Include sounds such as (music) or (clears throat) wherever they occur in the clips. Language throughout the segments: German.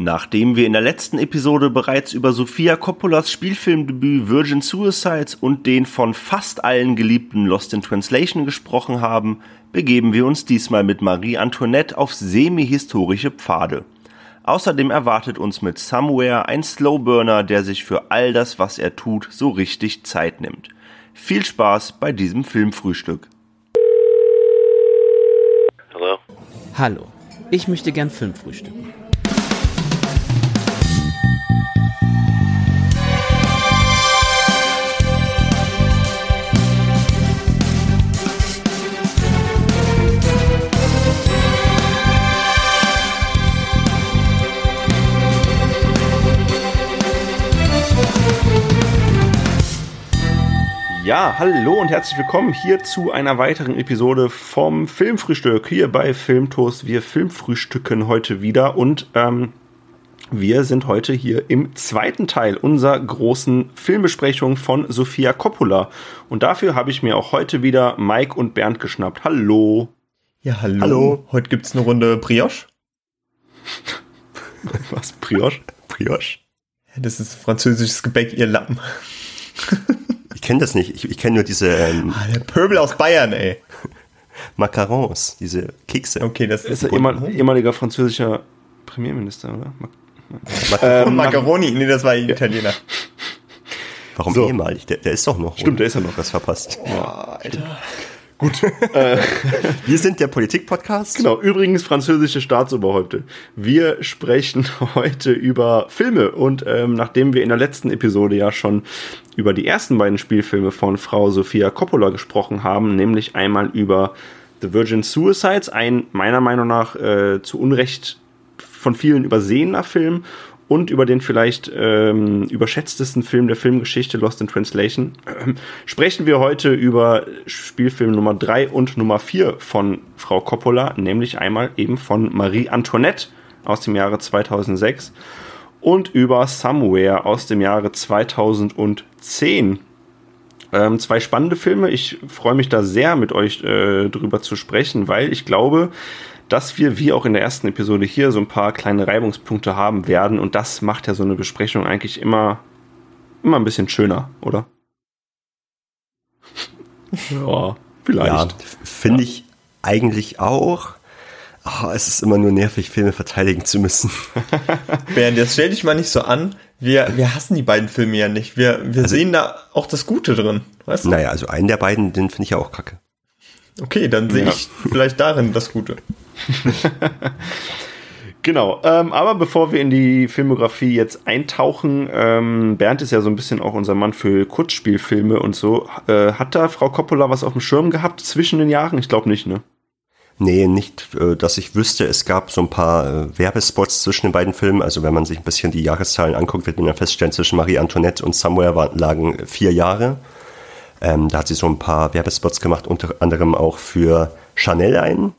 Nachdem wir in der letzten Episode bereits über Sofia Coppolas Spielfilmdebüt Virgin Suicides und den von fast allen geliebten Lost in Translation gesprochen haben, begeben wir uns diesmal mit Marie Antoinette auf semi-historische Pfade. Außerdem erwartet uns mit Somewhere ein Slowburner, der sich für all das, was er tut, so richtig Zeit nimmt. Viel Spaß bei diesem Filmfrühstück. Hallo. Hallo, ich möchte gern Filmfrühstücken. Ja, hallo und herzlich willkommen hier zu einer weiteren Episode vom Filmfrühstück. Hier bei Filmtoast. Wir Filmfrühstücken heute wieder und ähm, wir sind heute hier im zweiten Teil unserer großen Filmbesprechung von Sofia Coppola. Und dafür habe ich mir auch heute wieder Mike und Bernd geschnappt. Hallo. Ja, hallo. hallo. Heute gibt es eine Runde Brioche. (laughs) Was? Brioche? Brioche? Das ist französisches Gebäck, ihr Lappen. (laughs) Ich kenne das nicht. Ich, ich kenne nur diese. Ähm, ah, der Pöbel aus Bayern, ey. (laughs) Macarons, diese Kekse. Okay, das ist ein ehemal, ehemaliger französischer Premierminister, oder? Ma ähm, Macaroni, nee, das war ein Italiener. Warum so. ehemalig? Der, der ist doch noch. Stimmt, oder? der ist ja noch. Das verpasst. Ja, Alter. Gut. Äh, wir sind der Politik-Podcast. Genau, übrigens französische Staatsoberhäupte. Wir sprechen heute über Filme und ähm, nachdem wir in der letzten Episode ja schon über die ersten beiden Spielfilme von Frau Sofia Coppola gesprochen haben, nämlich einmal über The Virgin Suicides, ein meiner Meinung nach äh, zu Unrecht von vielen übersehener Film und über den vielleicht ähm, überschätztesten Film der Filmgeschichte, Lost in Translation, äh, (clears throat) sprechen wir heute über Spielfilm Nummer 3 und Nummer 4 von Frau Coppola, nämlich einmal eben von Marie Antoinette aus dem Jahre 2006 und über Somewhere aus dem Jahre 2010. Ähm, zwei spannende Filme. Ich freue mich da sehr, mit euch äh, drüber zu sprechen, weil ich glaube, dass wir, wie auch in der ersten Episode hier, so ein paar kleine Reibungspunkte haben werden. Und das macht ja so eine Besprechung eigentlich immer, immer ein bisschen schöner, oder? (laughs) ja, vielleicht. Ja, finde ja. ich eigentlich auch. Oh, es ist immer nur nervig, Filme verteidigen zu müssen. (laughs) Bernd, jetzt stell dich mal nicht so an. Wir, wir hassen die beiden Filme ja nicht. Wir, wir also, sehen da auch das Gute drin. Weißt du? Naja, also einen der beiden, den finde ich ja auch kacke. Okay, dann sehe ja. ich vielleicht darin das Gute. (laughs) Genau, ähm, aber bevor wir in die Filmografie jetzt eintauchen, ähm, Bernd ist ja so ein bisschen auch unser Mann für Kurzspielfilme und so. Äh, hat da Frau Coppola was auf dem Schirm gehabt zwischen den Jahren? Ich glaube nicht, ne? Nee, nicht, äh, dass ich wüsste. Es gab so ein paar äh, Werbespots zwischen den beiden Filmen. Also wenn man sich ein bisschen die Jahreszahlen anguckt, wird man ja feststellen, zwischen Marie Antoinette und Somewhere war, lagen vier Jahre. Ähm, da hat sie so ein paar Werbespots gemacht, unter anderem auch für Chanel ein.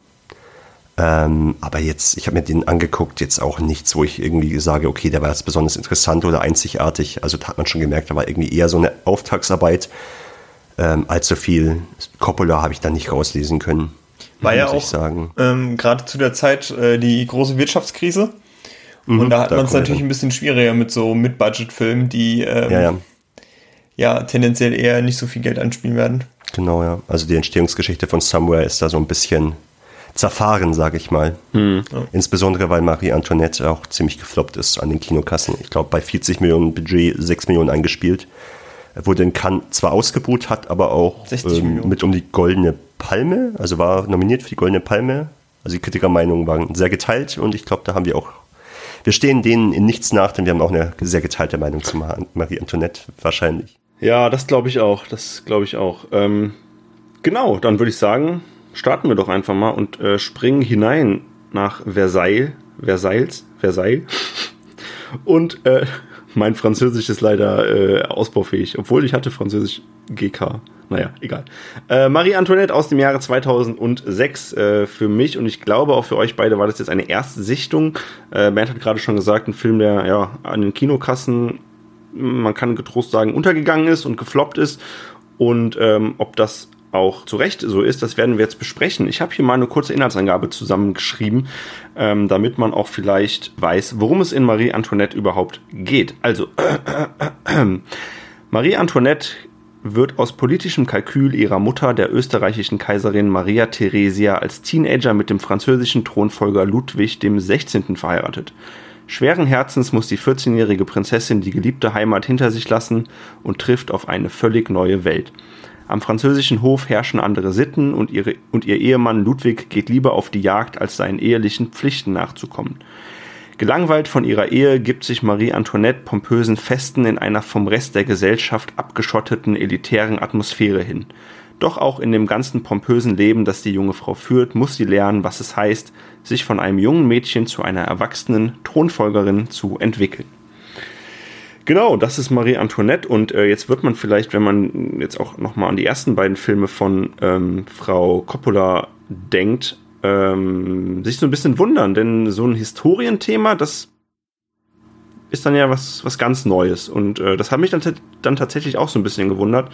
Ähm, aber jetzt, ich habe mir den angeguckt, jetzt auch nichts, wo ich irgendwie sage, okay, der war jetzt besonders interessant oder einzigartig. Also da hat man schon gemerkt, da war irgendwie eher so eine Auftragsarbeit. Ähm, allzu viel Coppola habe ich da nicht rauslesen können. War ja auch ähm, gerade zu der Zeit äh, die große Wirtschaftskrise. Mhm, und da hat man es natürlich ein bisschen schwieriger mit so Mid-Budget-Filmen, die ähm, ja, ja. ja tendenziell eher nicht so viel Geld anspielen werden. Genau, ja. Also die Entstehungsgeschichte von Somewhere ist da so ein bisschen zerfahren, sage ich mal. Mhm. Insbesondere, weil Marie Antoinette auch ziemlich gefloppt ist an den Kinokassen. Ich glaube, bei 40 Millionen Budget 6 Millionen eingespielt. Wurde in Cannes zwar ausgebucht, hat aber auch ähm, mit um die Goldene Palme, also war nominiert für die Goldene Palme. Also die Kritikermeinungen waren sehr geteilt und ich glaube, da haben wir auch, wir stehen denen in nichts nach, denn wir haben auch eine sehr geteilte Meinung zu Marie Antoinette wahrscheinlich. Ja, das glaube ich auch. Das glaube ich auch. Ähm, genau, dann würde ich sagen, starten wir doch einfach mal und äh, springen hinein nach Versailles. Versailles? Versailles. Und äh, mein Französisch ist leider äh, ausbaufähig, obwohl ich hatte Französisch GK. Naja, egal. Äh, Marie Antoinette aus dem Jahre 2006 äh, für mich und ich glaube auch für euch beide war das jetzt eine erste Sichtung. Äh, Bernd hat gerade schon gesagt, ein Film, der ja an den Kinokassen, man kann getrost sagen, untergegangen ist und gefloppt ist. Und ähm, ob das auch zu Recht so ist, das werden wir jetzt besprechen. Ich habe hier mal eine kurze Inhaltsangabe zusammengeschrieben, ähm, damit man auch vielleicht weiß, worum es in Marie Antoinette überhaupt geht. Also, äh, äh, äh, Marie Antoinette wird aus politischem Kalkül ihrer Mutter, der österreichischen Kaiserin Maria Theresia, als Teenager mit dem französischen Thronfolger Ludwig dem 16. verheiratet. Schweren Herzens muss die 14-jährige Prinzessin die geliebte Heimat hinter sich lassen und trifft auf eine völlig neue Welt. Am französischen Hof herrschen andere Sitten und, ihre, und ihr Ehemann Ludwig geht lieber auf die Jagd, als seinen ehelichen Pflichten nachzukommen. Gelangweilt von ihrer Ehe gibt sich Marie Antoinette pompösen Festen in einer vom Rest der Gesellschaft abgeschotteten elitären Atmosphäre hin. Doch auch in dem ganzen pompösen Leben, das die junge Frau führt, muss sie lernen, was es heißt, sich von einem jungen Mädchen zu einer erwachsenen Thronfolgerin zu entwickeln. Genau, das ist Marie Antoinette und äh, jetzt wird man vielleicht, wenn man jetzt auch nochmal an die ersten beiden Filme von ähm, Frau Coppola denkt, ähm, sich so ein bisschen wundern, denn so ein Historienthema, das ist dann ja was, was ganz Neues. Und äh, das hat mich dann, dann tatsächlich auch so ein bisschen gewundert,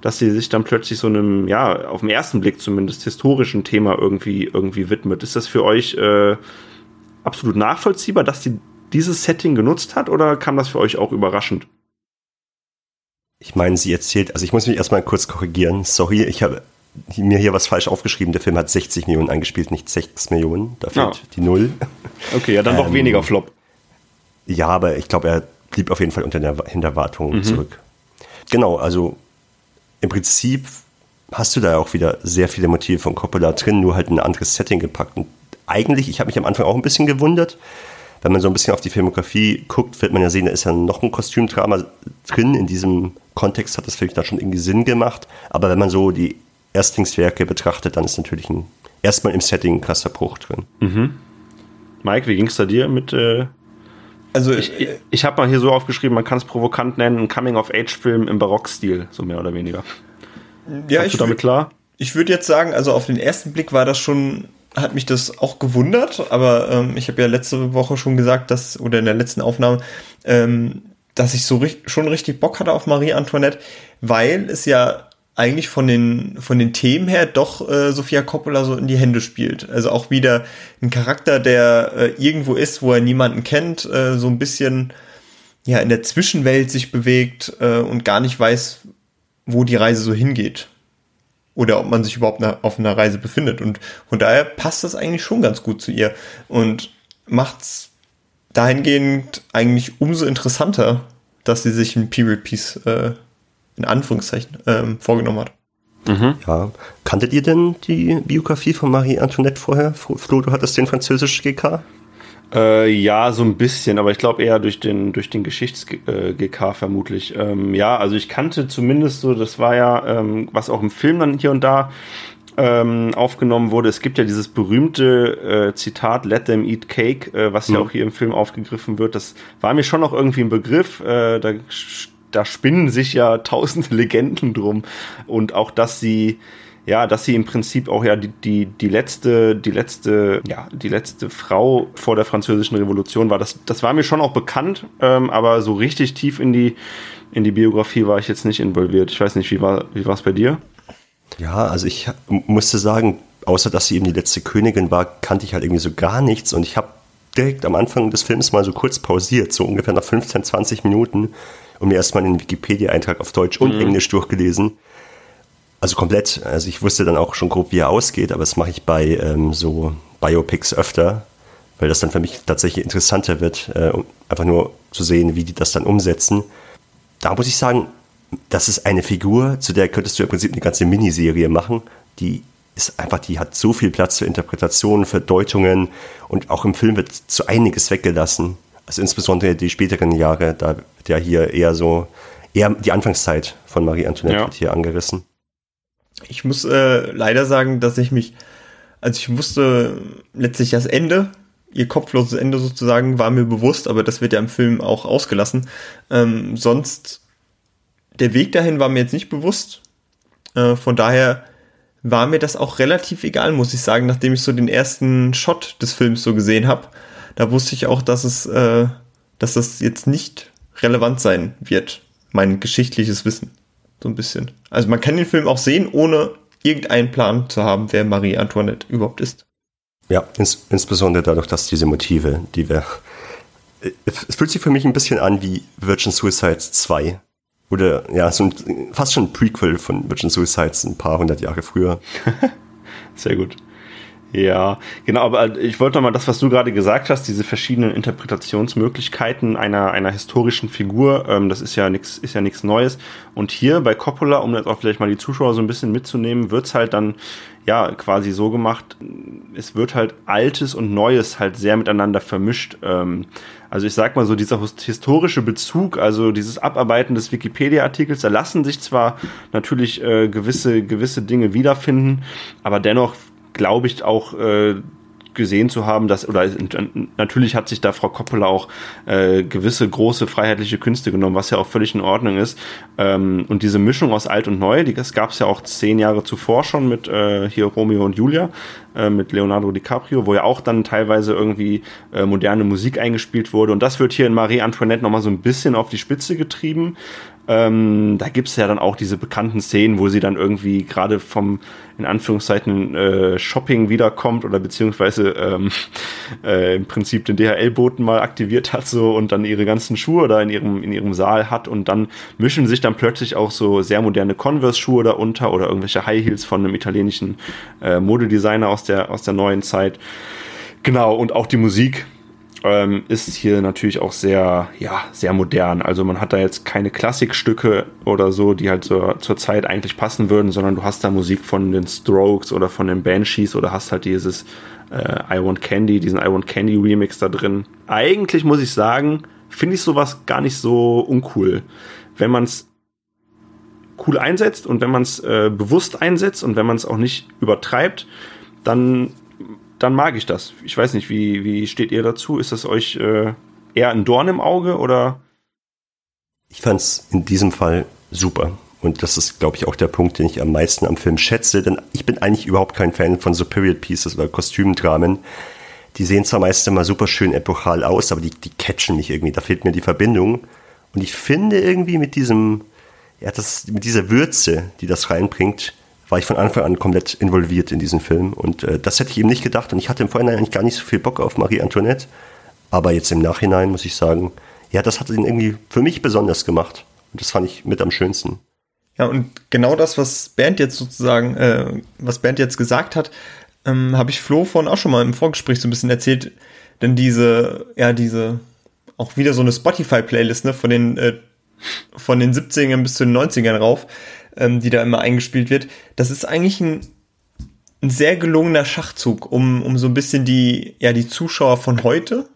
dass sie sich dann plötzlich so einem, ja, auf den ersten Blick zumindest historischen Thema irgendwie, irgendwie widmet. Ist das für euch äh, absolut nachvollziehbar, dass sie dieses Setting genutzt hat oder kam das für euch auch überraschend? Ich meine, sie erzählt, also ich muss mich erstmal kurz korrigieren. Sorry, ich habe mir hier was falsch aufgeschrieben. Der Film hat 60 Millionen eingespielt, nicht 6 Millionen. Da fehlt oh. die Null. Okay, ja, dann ähm, doch weniger Flop. Ja, aber ich glaube, er blieb auf jeden Fall unter der Hinterwartung mhm. zurück. Genau, also im Prinzip hast du da auch wieder sehr viele Motive von Coppola drin, nur halt ein anderes Setting gepackt. Und eigentlich, ich habe mich am Anfang auch ein bisschen gewundert, wenn man so ein bisschen auf die Filmografie guckt, wird man ja sehen, da ist ja noch ein Kostümdrama drin. In diesem Kontext hat das vielleicht da schon irgendwie Sinn gemacht. Aber wenn man so die Erstlingswerke betrachtet, dann ist natürlich ein, erstmal im Setting ein krasser Bruch drin. Mhm. Mike, wie ging es da dir mit. Äh also ich, ich, ich habe mal hier so aufgeschrieben, man kann es provokant nennen, ein Coming-of-Age-Film im Barockstil, so mehr oder weniger. Ja, Kommst ich du damit klar? Ich würde jetzt sagen, also auf den ersten Blick war das schon, hat mich das auch gewundert, aber ähm, ich habe ja letzte Woche schon gesagt, dass, oder in der letzten Aufnahme, ähm, dass ich so richtig, schon richtig Bock hatte auf Marie Antoinette, weil es ja eigentlich von den, von den Themen her doch äh, Sofia Coppola so in die Hände spielt. Also auch wieder ein Charakter, der äh, irgendwo ist, wo er niemanden kennt, äh, so ein bisschen ja in der Zwischenwelt sich bewegt äh, und gar nicht weiß, wo die Reise so hingeht. Oder ob man sich überhaupt auf einer Reise befindet. Und von daher passt das eigentlich schon ganz gut zu ihr. Und macht's dahingehend eigentlich umso interessanter, dass sie sich ein Period Piece äh, in Anführungszeichen ähm, vorgenommen hat. Mhm. Ja. Kanntet ihr denn die Biografie von Marie Antoinette vorher? Flo, du hattest den französischen GK? Äh, ja, so ein bisschen, aber ich glaube eher durch den, durch den Geschichts-GK äh, vermutlich. Ähm, ja, also ich kannte zumindest so, das war ja, ähm, was auch im Film dann hier und da ähm, aufgenommen wurde. Es gibt ja dieses berühmte äh, Zitat Let them eat cake, äh, was mhm. ja auch hier im Film aufgegriffen wird. Das war mir schon noch irgendwie ein Begriff. Äh, da da spinnen sich ja (laughs) tausende Legenden drum. Und auch, dass sie, ja, dass sie im Prinzip auch ja die, die, die letzte, die letzte, ja, die letzte Frau vor der französischen Revolution war. Das, das war mir schon auch bekannt, ähm, aber so richtig tief in die, in die Biografie war ich jetzt nicht involviert. Ich weiß nicht, wie war, wie war es bei dir? Ja, also ich musste sagen, außer dass sie eben die letzte Königin war, kannte ich halt irgendwie so gar nichts und ich habe direkt am Anfang des Films mal so kurz pausiert, so ungefähr nach 15, 20 Minuten und mir erstmal den Wikipedia-Eintrag auf Deutsch und mhm. Englisch durchgelesen. Also komplett. Also ich wusste dann auch schon grob, wie er ausgeht, aber das mache ich bei ähm, so Biopics öfter, weil das dann für mich tatsächlich interessanter wird, äh, um einfach nur zu sehen, wie die das dann umsetzen. Da muss ich sagen, das ist eine Figur, zu der könntest du im Prinzip eine ganze Miniserie machen, die ist einfach, die hat so viel Platz für Interpretationen, für Deutungen und auch im Film wird so einiges weggelassen. Also insbesondere die späteren Jahre, da wird ja hier eher so, eher die Anfangszeit von Marie Antoinette ja. wird hier angerissen. Ich muss äh, leider sagen, dass ich mich, also ich wusste letztlich das Ende, ihr kopfloses Ende sozusagen, war mir bewusst, aber das wird ja im Film auch ausgelassen. Ähm, sonst, der Weg dahin war mir jetzt nicht bewusst. Äh, von daher war mir das auch relativ egal, muss ich sagen, nachdem ich so den ersten Shot des Films so gesehen habe da wusste ich auch, dass es, äh, dass das jetzt nicht relevant sein wird, mein geschichtliches Wissen. So ein bisschen. Also man kann den Film auch sehen, ohne irgendeinen Plan zu haben, wer Marie Antoinette überhaupt ist. Ja, ins, insbesondere dadurch, dass diese Motive, die wir. Es fühlt sich für mich ein bisschen an wie Virgin Suicides 2. Oder ja, so ein, fast schon ein Prequel von Virgin Suicides ein paar hundert Jahre früher. (laughs) Sehr gut. Ja, genau, aber ich wollte nochmal das, was du gerade gesagt hast, diese verschiedenen Interpretationsmöglichkeiten einer, einer historischen Figur, ähm, das ist ja nichts ist ja nichts Neues. Und hier bei Coppola, um jetzt auch vielleicht mal die Zuschauer so ein bisschen mitzunehmen, wird's halt dann ja quasi so gemacht, es wird halt Altes und Neues halt sehr miteinander vermischt. Ähm, also ich sag mal so, dieser historische Bezug, also dieses Abarbeiten des Wikipedia-Artikels, da lassen sich zwar natürlich äh, gewisse, gewisse Dinge wiederfinden, aber dennoch glaube ich, auch äh, gesehen zu haben, dass, oder natürlich hat sich da Frau Coppola auch äh, gewisse große freiheitliche Künste genommen, was ja auch völlig in Ordnung ist. Ähm, und diese Mischung aus alt und neu, die, das gab es ja auch zehn Jahre zuvor schon mit äh, hier Romeo und Julia, äh, mit Leonardo DiCaprio, wo ja auch dann teilweise irgendwie äh, moderne Musik eingespielt wurde. Und das wird hier in Marie Antoinette nochmal so ein bisschen auf die Spitze getrieben. Ähm, da gibt's ja dann auch diese bekannten Szenen, wo sie dann irgendwie gerade vom, in Anführungszeichen, äh, Shopping wiederkommt oder beziehungsweise ähm, (laughs) äh, im Prinzip den DHL-Boten mal aktiviert hat so und dann ihre ganzen Schuhe da in ihrem, in ihrem Saal hat und dann mischen sich dann plötzlich auch so sehr moderne Converse-Schuhe darunter oder irgendwelche High Heels von einem italienischen äh, Modedesigner aus der, aus der neuen Zeit. Genau, und auch die Musik ähm, ist hier natürlich auch sehr, ja, sehr modern. Also man hat da jetzt keine Klassikstücke oder so, die halt zur, zur Zeit eigentlich passen würden, sondern du hast da Musik von den Strokes oder von den Banshees oder hast halt dieses äh, I Want Candy, diesen I Want Candy Remix da drin. Eigentlich muss ich sagen, finde ich sowas gar nicht so uncool. Wenn man es cool einsetzt und wenn man es äh, bewusst einsetzt und wenn man es auch nicht übertreibt, dann dann mag ich das. Ich weiß nicht, wie, wie steht ihr dazu? Ist das euch äh, eher ein Dorn im Auge oder? Ich fand es in diesem Fall super. Und das ist, glaube ich, auch der Punkt, den ich am meisten am Film schätze, denn ich bin eigentlich überhaupt kein Fan von so Period Pieces oder Kostümdramen. Die sehen zwar meist immer super schön epochal aus, aber die, die catchen mich irgendwie. Da fehlt mir die Verbindung. Und ich finde irgendwie mit diesem, ja, das, mit dieser Würze, die das reinbringt, war ich von Anfang an komplett involviert in diesen Film. Und äh, das hätte ich eben nicht gedacht. Und ich hatte im Vorhinein eigentlich gar nicht so viel Bock auf Marie Antoinette. Aber jetzt im Nachhinein muss ich sagen, ja, das hat ihn irgendwie für mich besonders gemacht. Und das fand ich mit am schönsten. Ja, und genau das, was Bernd jetzt sozusagen, äh, was Bernd jetzt gesagt hat, ähm, habe ich Flo vorhin auch schon mal im Vorgespräch so ein bisschen erzählt. Denn diese, ja, diese, auch wieder so eine Spotify-Playlist, ne, von den, äh, von den 70ern bis zu den 90ern rauf, ähm, die da immer eingespielt wird. Das ist eigentlich ein, ein sehr gelungener Schachzug, um, um so ein bisschen die, ja, die Zuschauer von heute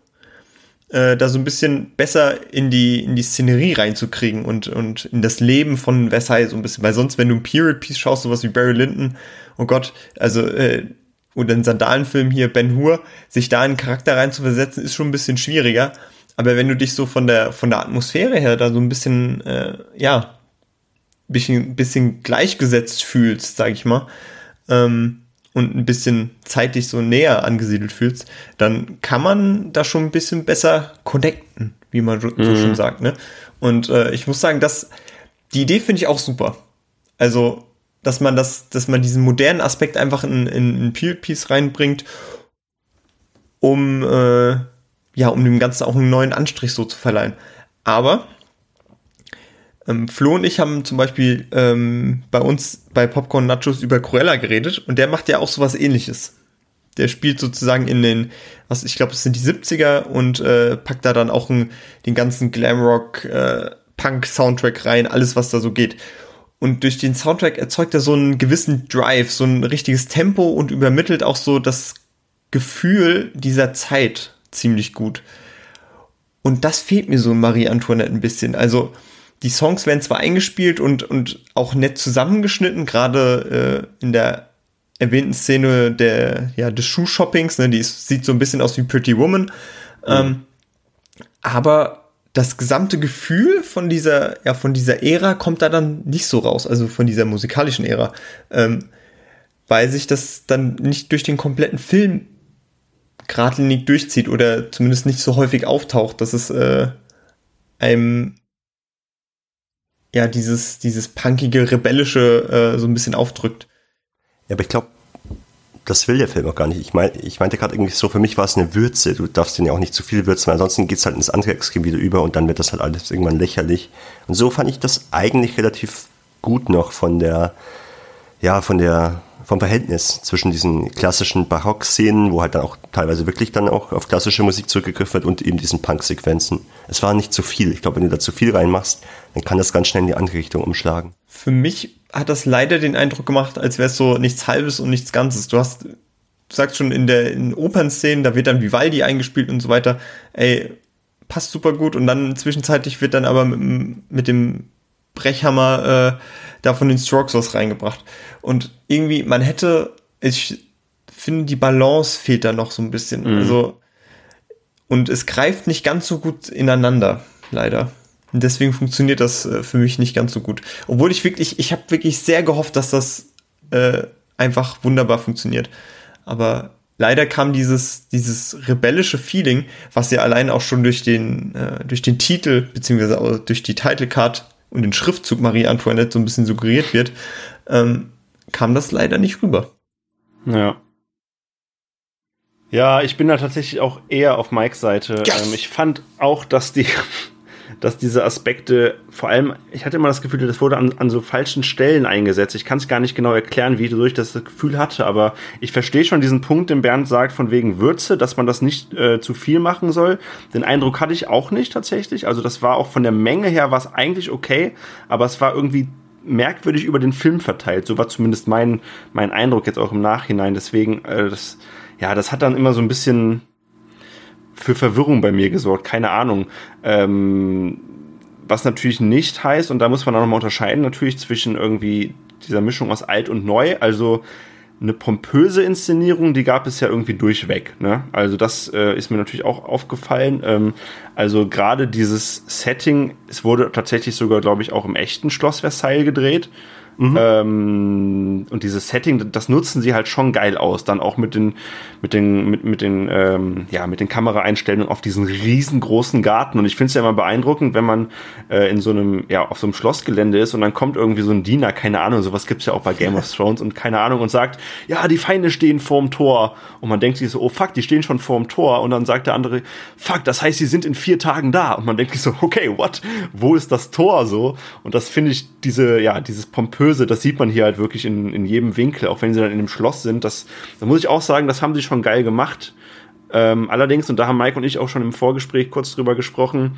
äh, da so ein bisschen besser in die, in die Szenerie reinzukriegen und, und in das Leben von Versailles so ein bisschen. Weil sonst, wenn du ein Period-Piece schaust, sowas wie Barry Lyndon, oh Gott, also, äh, oder einen Sandalenfilm hier, Ben Hur, sich da in einen Charakter reinzuversetzen, ist schon ein bisschen schwieriger. Aber wenn du dich so von der, von der Atmosphäre her da so ein bisschen, äh, ja, bisschen, bisschen gleichgesetzt fühlst, sag ich mal, ähm, und ein bisschen zeitlich so näher angesiedelt fühlst, dann kann man da schon ein bisschen besser connecten, wie man so mhm. schon sagt. Ne? Und äh, ich muss sagen, dass die Idee finde ich auch super. Also, dass man das, dass man diesen modernen Aspekt einfach in, in, in Piece reinbringt, um äh, ja, um dem Ganzen auch einen neuen Anstrich so zu verleihen. Aber ähm, Flo und ich haben zum Beispiel ähm, bei uns bei Popcorn Nachos über Cruella geredet und der macht ja auch sowas ähnliches. Der spielt sozusagen in den, was ich glaube, es sind die 70er und äh, packt da dann auch ein, den ganzen Glamrock, äh, Punk-Soundtrack rein, alles, was da so geht. Und durch den Soundtrack erzeugt er so einen gewissen Drive, so ein richtiges Tempo und übermittelt auch so das Gefühl dieser Zeit ziemlich gut. Und das fehlt mir so in Marie Antoinette ein bisschen. Also, die Songs werden zwar eingespielt und, und auch nett zusammengeschnitten, gerade äh, in der erwähnten Szene der, ja, des Schuhshoppings, ne, die ist, sieht so ein bisschen aus wie Pretty Woman. Mhm. Ähm, aber das gesamte Gefühl von dieser, ja, von dieser Ära kommt da dann nicht so raus, also von dieser musikalischen Ära, ähm, weil sich das dann nicht durch den kompletten Film geradlinig durchzieht oder zumindest nicht so häufig auftaucht, dass es äh, einem ja, dieses, dieses punkige, rebellische äh, so ein bisschen aufdrückt. Ja, aber ich glaube, das will der Film auch gar nicht. Ich, mein, ich meinte gerade irgendwie so, für mich war es eine Würze. Du darfst den ja auch nicht zu viel würzen, weil ansonsten geht es halt ins andere Extrem wieder über und dann wird das halt alles irgendwann lächerlich. Und so fand ich das eigentlich relativ gut noch von der, ja, von der, vom Verhältnis zwischen diesen klassischen Barock-Szenen, wo halt dann auch teilweise wirklich dann auch auf klassische Musik zurückgegriffen wird und eben diesen Punk-Sequenzen. Es war nicht zu viel. Ich glaube, wenn du da zu viel reinmachst, dann kann das ganz schnell in die andere Richtung umschlagen. Für mich hat das leider den Eindruck gemacht, als wäre es so nichts Halbes und nichts Ganzes. Du hast, du sagst schon in der in Opernszenen, da wird dann Vivaldi eingespielt und so weiter. Ey, passt super gut und dann zwischenzeitlich wird dann aber mit, mit dem Brechhammer äh, da von den Strokes was reingebracht. Und irgendwie, man hätte, ich finde, die Balance fehlt da noch so ein bisschen. Mhm. Also, und es greift nicht ganz so gut ineinander, leider. Und deswegen funktioniert das äh, für mich nicht ganz so gut. Obwohl ich wirklich, ich habe wirklich sehr gehofft, dass das äh, einfach wunderbar funktioniert. Aber leider kam dieses, dieses rebellische Feeling, was ja allein auch schon durch den, äh, durch den Titel, beziehungsweise durch die Titlecard und den Schriftzug Marie Antoinette so ein bisschen suggeriert wird, ähm, kam das leider nicht rüber. Ja. Ja, ich bin da tatsächlich auch eher auf Mikes Seite. Yes! Ähm, ich fand auch, dass die, dass diese Aspekte, vor allem, ich hatte immer das Gefühl, das wurde an, an so falschen Stellen eingesetzt. Ich kann es gar nicht genau erklären, wie ich das Gefühl hatte, aber ich verstehe schon diesen Punkt, den Bernd sagt, von wegen Würze, dass man das nicht äh, zu viel machen soll. Den Eindruck hatte ich auch nicht tatsächlich. Also das war auch von der Menge her was eigentlich okay, aber es war irgendwie merkwürdig über den Film verteilt. So war zumindest mein, mein Eindruck jetzt auch im Nachhinein. Deswegen, äh, das, ja, das hat dann immer so ein bisschen für Verwirrung bei mir gesorgt, keine Ahnung. Ähm, was natürlich nicht heißt, und da muss man auch nochmal unterscheiden, natürlich zwischen irgendwie dieser Mischung aus alt und neu. Also eine pompöse Inszenierung, die gab es ja irgendwie durchweg. Ne? Also das äh, ist mir natürlich auch aufgefallen. Ähm, also gerade dieses Setting, es wurde tatsächlich sogar, glaube ich, auch im echten Schloss Versailles gedreht. Mhm. Ähm, und dieses Setting, das nutzen sie halt schon geil aus. Dann auch mit den, mit den, mit, mit den, ähm, ja, mit den Kameraeinstellungen auf diesen riesengroßen Garten. Und ich finde es ja immer beeindruckend, wenn man äh, in so einem, ja, auf so einem Schlossgelände ist und dann kommt irgendwie so ein Diener, keine Ahnung, sowas gibt's ja auch bei Game of (laughs) Thrones und keine Ahnung, und sagt, ja, die Feinde stehen vorm Tor. Und man denkt sich so, oh fuck, die stehen schon vorm Tor. Und dann sagt der andere, fuck, das heißt, sie sind in vier Tagen da. Und man denkt sich so, okay, what? Wo ist das Tor so? Und das finde ich, diese, ja, dieses pompöse Böse, das sieht man hier halt wirklich in, in jedem Winkel, auch wenn sie dann in dem Schloss sind. Das, da muss ich auch sagen, das haben sie schon geil gemacht. Ähm, allerdings, und da haben Mike und ich auch schon im Vorgespräch kurz drüber gesprochen,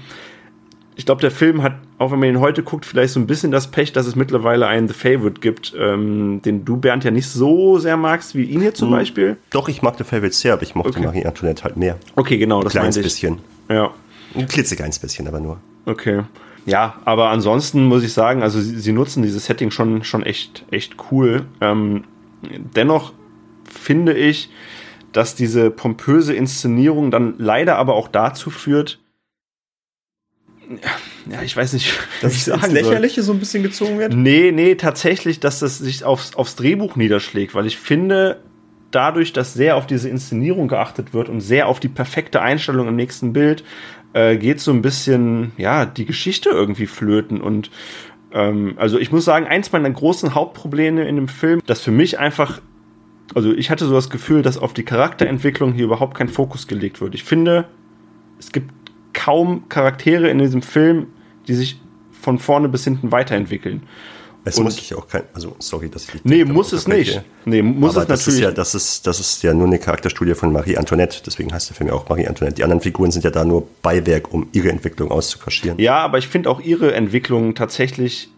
ich glaube, der Film hat, auch wenn man ihn heute guckt, vielleicht so ein bisschen das Pech, dass es mittlerweile einen The Favorite gibt, ähm, den du, Bernd, ja nicht so sehr magst wie ihn hier zum hm, Beispiel. Doch, ich mag The Favorite sehr, aber ich mochte okay. Marie Antoinette halt mehr. Okay, genau, das Ein kleines bisschen. Ja. Ein klitzekleines bisschen, aber nur. Okay ja, aber ansonsten muss ich sagen, also sie, sie nutzen dieses Setting schon, schon echt, echt cool. Ähm, dennoch finde ich, dass diese pompöse Inszenierung dann leider aber auch dazu führt, ja, ich weiß nicht, (laughs) dass ich ins Lächerliche soll. so ein bisschen gezogen wird. Nee, nee, tatsächlich, dass das sich aufs, aufs Drehbuch niederschlägt, weil ich finde, dadurch, dass sehr auf diese Inszenierung geachtet wird und sehr auf die perfekte Einstellung im nächsten Bild, äh, geht so ein bisschen, ja, die Geschichte irgendwie flöten und ähm, also ich muss sagen, eins meiner großen Hauptprobleme in dem Film, dass für mich einfach, also ich hatte so das Gefühl, dass auf die Charakterentwicklung hier überhaupt kein Fokus gelegt wird. Ich finde, es gibt kaum Charaktere in diesem Film, die sich von vorne bis hinten weiterentwickeln. Es und muss ich auch kein, also sorry, dass ich. Nee, muss es nicht. Nee, muss Aber es das natürlich. Ist ja, das, ist, das ist ja nur eine Charakterstudie von Marie Antoinette, deswegen heißt der Film ja auch Marie Antoinette. Die anderen Figuren sind ja da nur Beiwerk, um ihre Entwicklung auszukaschieren. Ja, aber ich finde auch ihre Entwicklung tatsächlich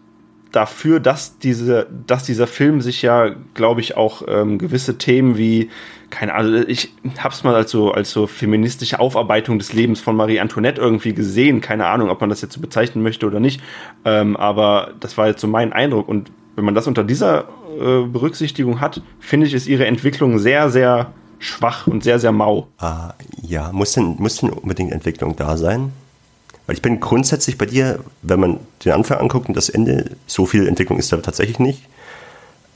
dafür, dass, diese, dass dieser Film sich ja, glaube ich, auch ähm, gewisse Themen wie, keine Ahnung, ich hab's mal als so, als so feministische Aufarbeitung des Lebens von Marie Antoinette irgendwie gesehen. Keine Ahnung, ob man das jetzt so bezeichnen möchte oder nicht. Ähm, aber das war jetzt so mein Eindruck. Und wenn man das unter dieser äh, Berücksichtigung hat, finde ich, ist ihre Entwicklung sehr, sehr schwach und sehr, sehr mau. Ah, ja, muss denn, muss denn unbedingt Entwicklung da sein? Weil ich bin grundsätzlich bei dir, wenn man den Anfang anguckt und das Ende, so viel Entwicklung ist da tatsächlich nicht.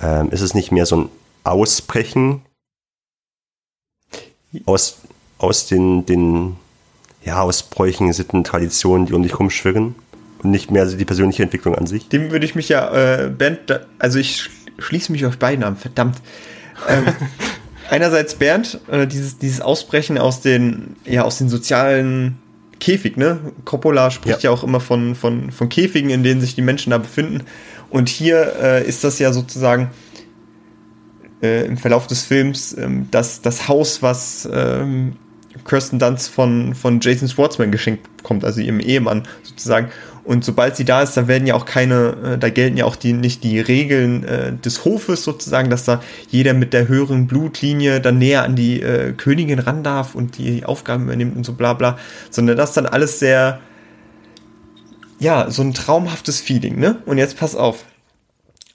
Ähm, ist es nicht mehr so ein Ausbrechen aus, aus den, den ja, Ausbräuchen, Sitten, Traditionen, die um dich rumschwirren und nicht mehr die persönliche Entwicklung an sich? Dem würde ich mich ja, äh, Ben, also ich schließe mich euch beiden an, verdammt. Ähm, (laughs) einerseits Bernd, äh, dieses, dieses Ausbrechen aus den, ja, aus den sozialen Käfig, ne? Coppola spricht ja, ja auch immer von, von, von Käfigen, in denen sich die Menschen da befinden. Und hier äh, ist das ja sozusagen äh, im Verlauf des Films ähm, das, das Haus, was ähm, Kirsten Dunst von, von Jason Schwartzman geschenkt bekommt, also ihrem Ehemann sozusagen. Und sobald sie da ist, da werden ja auch keine, äh, da gelten ja auch die, nicht die Regeln äh, des Hofes sozusagen, dass da jeder mit der höheren Blutlinie dann näher an die äh, Königin ran darf und die Aufgaben übernimmt und so bla bla, sondern das dann alles sehr, ja, so ein traumhaftes Feeling, ne? Und jetzt pass auf.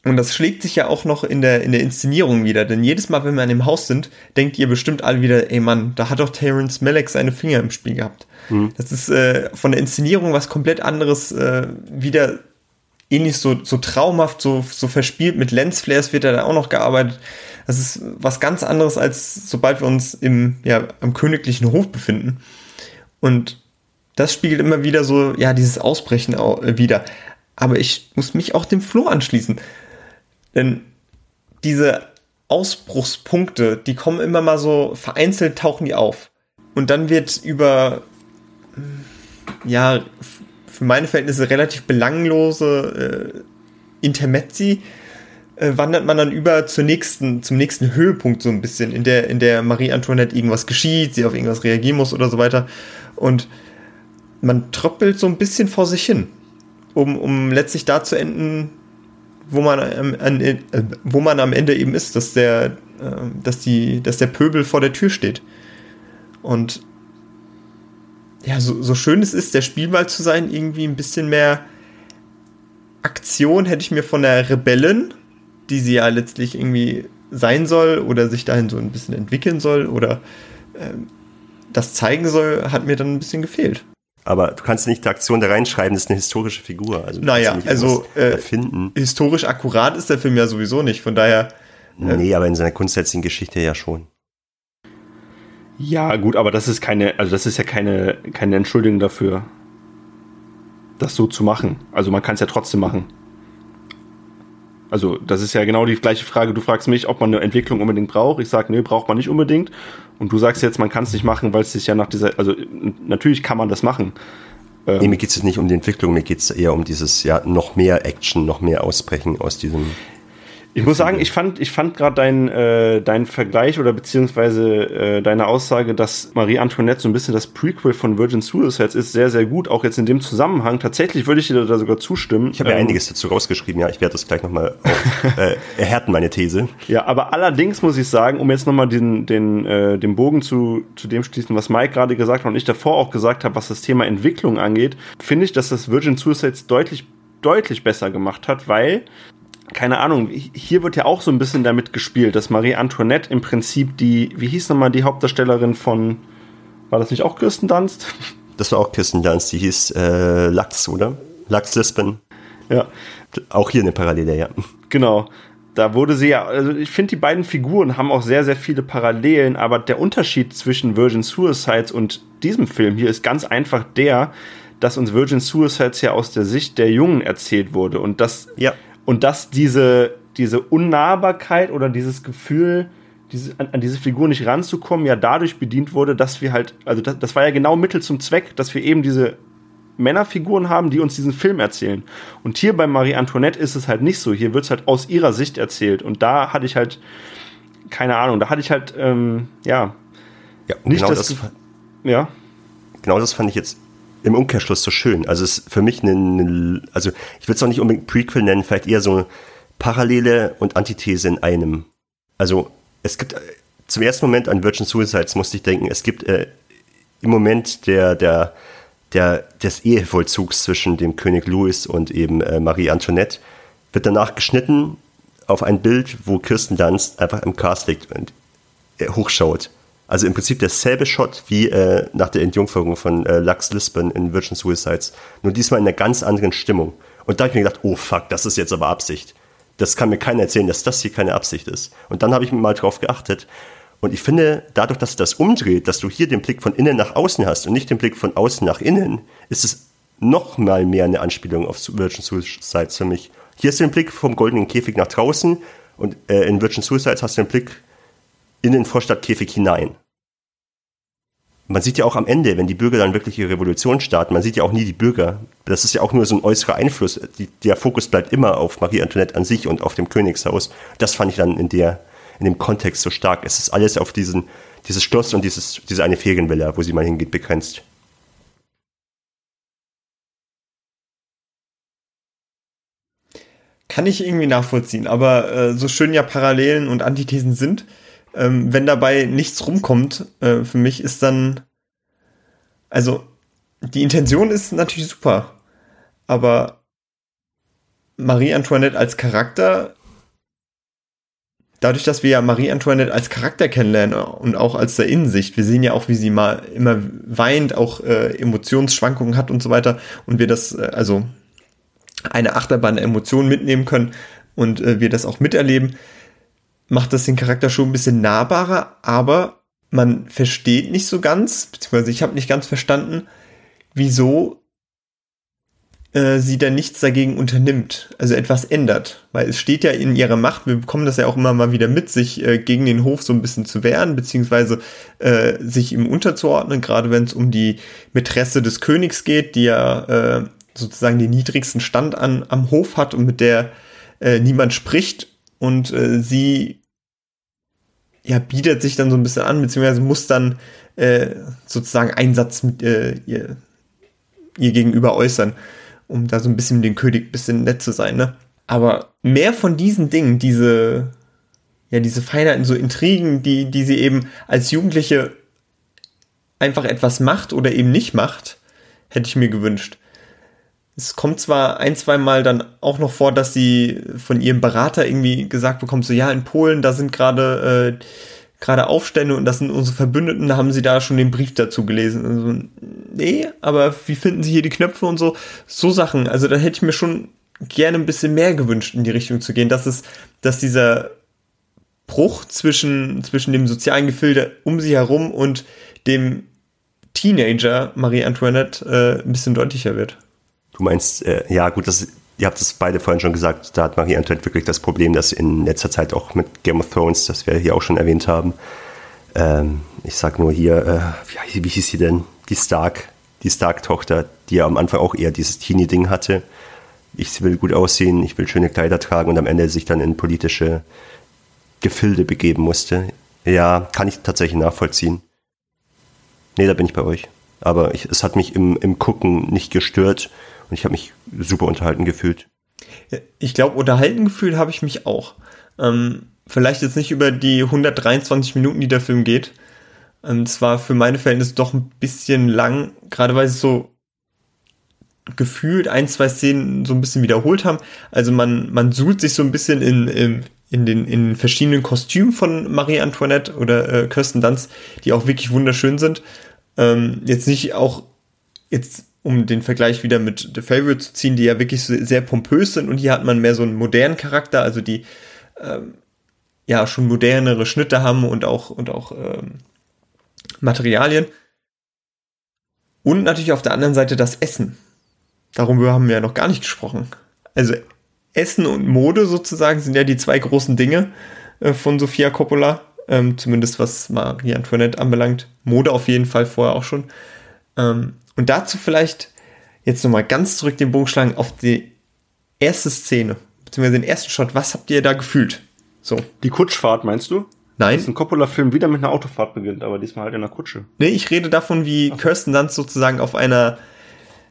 Und das schlägt sich ja auch noch in der, in der Inszenierung wieder, denn jedes Mal, wenn wir an dem Haus sind, denkt ihr bestimmt alle wieder, ey Mann, da hat doch Terence Malick seine Finger im Spiel gehabt. Mhm. Das ist äh, von der Inszenierung was komplett anderes, äh, wieder ähnlich so, so traumhaft, so, so verspielt, mit Lensflares wird da auch noch gearbeitet. Das ist was ganz anderes, als sobald wir uns im, ja, am königlichen Hof befinden. Und das spiegelt immer wieder so, ja, dieses Ausbrechen wieder. Aber ich muss mich auch dem Flo anschließen. Denn diese Ausbruchspunkte, die kommen immer mal so vereinzelt, tauchen die auf. Und dann wird über, ja, für meine Verhältnisse relativ belanglose äh, Intermezzi äh, wandert man dann über zur nächsten, zum nächsten Höhepunkt so ein bisschen, in der, in der Marie Antoinette irgendwas geschieht, sie auf irgendwas reagieren muss oder so weiter. Und man tröppelt so ein bisschen vor sich hin, um, um letztlich da zu enden, wo man, äh, wo man am Ende eben ist, dass der, äh, dass die, dass der Pöbel vor der Tür steht. Und ja, so, so schön es ist, der Spielball zu sein, irgendwie ein bisschen mehr Aktion hätte ich mir von der Rebellen, die sie ja letztlich irgendwie sein soll oder sich dahin so ein bisschen entwickeln soll oder äh, das zeigen soll, hat mir dann ein bisschen gefehlt. Aber du kannst nicht die Aktion da reinschreiben, das ist eine historische Figur. Also naja, also äh, erfinden. historisch akkurat ist der Film ja sowieso nicht, von daher. Äh, nee, aber in seiner grundsätzlichen Geschichte ja schon. Ja, gut, aber das ist keine, also das ist ja keine, keine Entschuldigung dafür, das so zu machen. Also man kann es ja trotzdem machen. Also, das ist ja genau die gleiche Frage. Du fragst mich, ob man eine Entwicklung unbedingt braucht. Ich sage, nee, braucht man nicht unbedingt. Und du sagst jetzt, man kann es nicht machen, weil es sich ja nach dieser, also natürlich kann man das machen. Ähm, nee, mir geht es nicht um die Entwicklung, mir geht es eher um dieses, ja, noch mehr Action, noch mehr Ausbrechen aus diesem ich muss sagen, ich fand, ich fand gerade deinen äh, dein Vergleich oder beziehungsweise äh, deine Aussage, dass Marie Antoinette so ein bisschen das Prequel von Virgin Suicides ist, sehr, sehr gut. Auch jetzt in dem Zusammenhang. Tatsächlich würde ich dir da sogar zustimmen. Ich habe ja ähm, einiges dazu rausgeschrieben, ja. Ich werde das gleich nochmal (laughs) äh, erhärten, meine These. Ja, aber allerdings muss ich sagen, um jetzt nochmal den, den, äh, den Bogen zu, zu dem schließen, was Mike gerade gesagt hat und ich davor auch gesagt habe, was das Thema Entwicklung angeht, finde ich, dass das Virgin Suicides deutlich deutlich besser gemacht hat, weil keine Ahnung, hier wird ja auch so ein bisschen damit gespielt, dass Marie Antoinette im Prinzip die, wie hieß nochmal die Hauptdarstellerin von, war das nicht auch Kirsten Dunst? (laughs) Das war auch Kirsten Dunst, die hieß äh, Lachs, oder? Lachs Lisbon. Ja. Auch hier eine Parallele, ja. Genau. Da wurde sie ja, also ich finde, die beiden Figuren haben auch sehr, sehr viele Parallelen, aber der Unterschied zwischen Virgin Suicides und diesem Film hier ist ganz einfach der, dass uns Virgin Suicides ja aus der Sicht der Jungen erzählt wurde und das ja und dass diese, diese Unnahbarkeit oder dieses Gefühl, diese, an, an, diese Figur nicht ranzukommen, ja dadurch bedient wurde, dass wir halt, also das, das war ja genau Mittel zum Zweck, dass wir eben diese Männerfiguren haben, die uns diesen Film erzählen. Und hier bei Marie Antoinette ist es halt nicht so. Hier wird es halt aus ihrer Sicht erzählt. Und da hatte ich halt, keine Ahnung, da hatte ich halt, ähm, ja, ja nicht genau das, das ja. Genau das fand ich jetzt im Umkehrschluss so schön. Also es ist für mich eine, also ich würde es auch nicht unbedingt Prequel nennen, vielleicht eher so Parallele und Antithese in einem. Also es gibt zum ersten Moment an Virgin Suicides musste ich denken, es gibt äh, im Moment der, der, der, des Ehevollzugs zwischen dem König Louis und eben äh, Marie Antoinette, wird danach geschnitten auf ein Bild, wo Kirsten Dunst einfach im Cast liegt und äh, hochschaut. Also im Prinzip derselbe Shot wie äh, nach der Entjungferung von äh, Lux Lisbon in Virgin Suicides. Nur diesmal in einer ganz anderen Stimmung. Und da habe ich mir gedacht, oh fuck, das ist jetzt aber Absicht. Das kann mir keiner erzählen, dass das hier keine Absicht ist. Und dann habe ich mir mal drauf geachtet. Und ich finde, dadurch, dass das umdreht, dass du hier den Blick von innen nach außen hast und nicht den Blick von außen nach innen, ist es noch mal mehr eine Anspielung auf Virgin Suicides für mich. Hier ist der Blick vom goldenen Käfig nach draußen Und äh, in Virgin Suicides hast du den Blick in den Vorstadtkäfig hinein. Man sieht ja auch am Ende, wenn die Bürger dann wirklich ihre Revolution starten, man sieht ja auch nie die Bürger. Das ist ja auch nur so ein äußerer Einfluss. Die, der Fokus bleibt immer auf Marie Antoinette an sich und auf dem Königshaus. Das fand ich dann in der, in dem Kontext so stark. Es ist alles auf diesen, dieses Schloss und dieses, diese eine Ferienvilla, wo sie mal hingeht, begrenzt. Kann ich irgendwie nachvollziehen, aber äh, so schön ja Parallelen und Antithesen sind, ähm, wenn dabei nichts rumkommt, äh, für mich ist dann, also die Intention ist natürlich super, aber Marie Antoinette als Charakter, dadurch, dass wir ja Marie Antoinette als Charakter kennenlernen und auch als der Innensicht, wir sehen ja auch, wie sie mal immer weint, auch äh, Emotionsschwankungen hat und so weiter und wir das, äh, also eine Achterbahn der Emotionen mitnehmen können und äh, wir das auch miterleben, macht das den Charakter schon ein bisschen nahbarer, aber man versteht nicht so ganz, beziehungsweise ich habe nicht ganz verstanden, wieso äh, sie da nichts dagegen unternimmt, also etwas ändert. Weil es steht ja in ihrer Macht, wir bekommen das ja auch immer mal wieder mit, sich äh, gegen den Hof so ein bisschen zu wehren, beziehungsweise äh, sich ihm unterzuordnen, gerade wenn es um die Mätresse des Königs geht, die ja äh, sozusagen den niedrigsten Stand an, am Hof hat und mit der äh, niemand spricht und äh, sie ja bietet sich dann so ein bisschen an, beziehungsweise muss dann äh, sozusagen einen Satz mit äh, ihr, ihr gegenüber äußern, um da so ein bisschen den König bisschen nett zu sein, ne? Aber mehr von diesen Dingen, diese, ja, diese Feinheiten, so Intrigen, die, die sie eben als Jugendliche einfach etwas macht oder eben nicht macht, hätte ich mir gewünscht. Es kommt zwar ein, zwei Mal dann auch noch vor, dass sie von ihrem Berater irgendwie gesagt bekommt, so ja, in Polen, da sind gerade äh, gerade Aufstände und das sind unsere Verbündeten, da haben sie da schon den Brief dazu gelesen. Also, nee, aber wie finden sie hier die Knöpfe und so? So Sachen. Also da hätte ich mir schon gerne ein bisschen mehr gewünscht, in die Richtung zu gehen, dass es, dass dieser Bruch zwischen, zwischen dem sozialen Gefilde um sie herum und dem Teenager Marie Antoinette äh, ein bisschen deutlicher wird. Du meinst, äh, ja gut, das, ihr habt es beide vorhin schon gesagt, da hat Marie Antoinette wirklich das Problem, dass in letzter Zeit auch mit Game of Thrones, das wir hier auch schon erwähnt haben, ähm, ich sag nur hier, äh, wie, wie hieß sie denn? Die Stark, die Stark-Tochter, die ja am Anfang auch eher dieses Teenie-Ding hatte. Ich will gut aussehen, ich will schöne Kleider tragen und am Ende sich dann in politische Gefilde begeben musste. Ja, kann ich tatsächlich nachvollziehen. Nee, da bin ich bei euch. Aber ich, es hat mich im, im Gucken nicht gestört und ich habe mich super unterhalten gefühlt. Ich glaube, unterhalten gefühlt habe ich mich auch. Ähm, vielleicht jetzt nicht über die 123 Minuten, die der Film geht. Ähm, es war für meine Verhältnisse doch ein bisschen lang, gerade weil es so gefühlt ein, zwei Szenen so ein bisschen wiederholt haben. Also man, man sucht sich so ein bisschen in, in, in den in verschiedenen Kostümen von Marie Antoinette oder äh, Kirsten Dunst, die auch wirklich wunderschön sind. Ähm, jetzt nicht auch jetzt um den Vergleich wieder mit The Favorite zu ziehen, die ja wirklich sehr pompös sind und hier hat man mehr so einen modernen Charakter, also die ähm, ja schon modernere Schnitte haben und auch und auch ähm, Materialien. Und natürlich auf der anderen Seite das Essen. Darüber haben wir ja noch gar nicht gesprochen. Also Essen und Mode sozusagen sind ja die zwei großen Dinge äh, von Sofia Coppola, ähm, zumindest was Marie Antoinette anbelangt. Mode auf jeden Fall vorher auch schon. Ähm, und dazu vielleicht jetzt nochmal ganz zurück den Bogen schlagen auf die erste Szene, beziehungsweise den ersten Shot. Was habt ihr da gefühlt? So. Die Kutschfahrt, meinst du? Nein. Das ist ein Coppola-Film wieder mit einer Autofahrt beginnt, aber diesmal halt in einer Kutsche. Nee, ich rede davon, wie Ach. Kirsten Dunst sozusagen auf einer,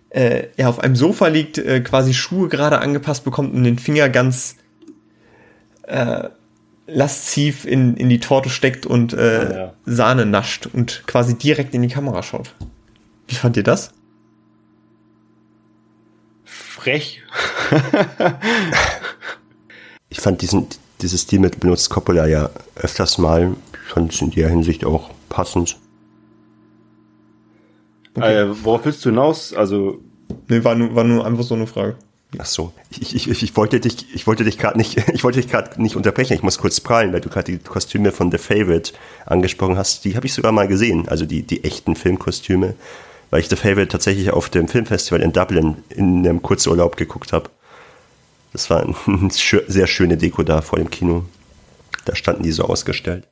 äh, ja, auf einem Sofa liegt, äh, quasi Schuhe gerade angepasst bekommt und den Finger ganz äh, lasziv in, in die Torte steckt und äh, ah, ja. Sahne nascht und quasi direkt in die Kamera schaut. Wie fand ihr das? Frech. ich fand diesen, dieses Stilmittel benutzt Coppola ja öfters mal, schon in der Hinsicht auch passend. Okay. Äh, worauf willst du hinaus? Also. Nee, war nur, war nur einfach so eine Frage. Ach so. Ich, ich, ich wollte dich, ich wollte dich gerade nicht, (laughs) ich wollte dich gerade nicht unterbrechen. Ich muss kurz prallen, weil du gerade die Kostüme von The Favorite angesprochen hast. Die habe ich sogar mal gesehen. Also die, die echten Filmkostüme weil ich The Favourite tatsächlich auf dem Filmfestival in Dublin in einem Kurzurlaub geguckt habe. Das war eine (laughs) sehr schöne Deko da vor dem Kino. Da standen die so ausgestellt.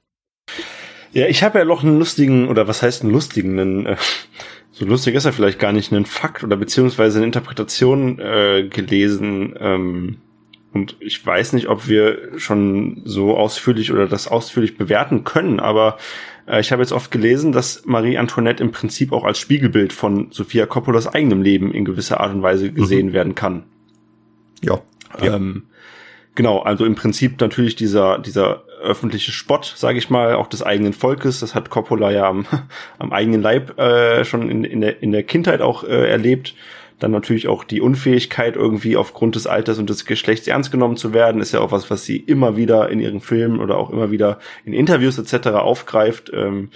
Ja, ich habe ja noch einen lustigen, oder was heißt einen lustigen, einen, äh, (laughs) so lustig ist er vielleicht gar nicht, einen Fakt oder beziehungsweise eine Interpretation äh, gelesen. Ähm, und ich weiß nicht, ob wir schon so ausführlich oder das ausführlich bewerten können, aber ich habe jetzt oft gelesen, dass Marie Antoinette im Prinzip auch als Spiegelbild von Sofia Coppolas eigenem Leben in gewisser Art und Weise gesehen mhm. werden kann. Ja. Ähm, genau, also im Prinzip natürlich dieser, dieser öffentliche Spott, sage ich mal, auch des eigenen Volkes. Das hat Coppola ja am, (laughs) am eigenen Leib äh, schon in, in, der, in der Kindheit auch äh, erlebt. Dann natürlich auch die Unfähigkeit, irgendwie aufgrund des Alters und des Geschlechts ernst genommen zu werden, ist ja auch was, was sie immer wieder in ihren Filmen oder auch immer wieder in Interviews etc. aufgreift. Ähm,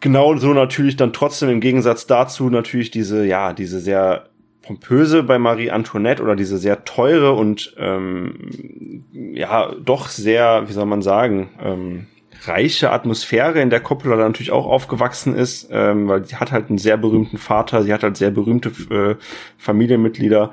genau so natürlich dann trotzdem im Gegensatz dazu natürlich diese, ja, diese sehr pompöse bei Marie Antoinette oder diese sehr teure und ähm, ja doch sehr, wie soll man sagen, ähm, reiche Atmosphäre, in der Coppola dann natürlich auch aufgewachsen ist, ähm, weil sie hat halt einen sehr berühmten Vater, sie hat halt sehr berühmte äh, Familienmitglieder.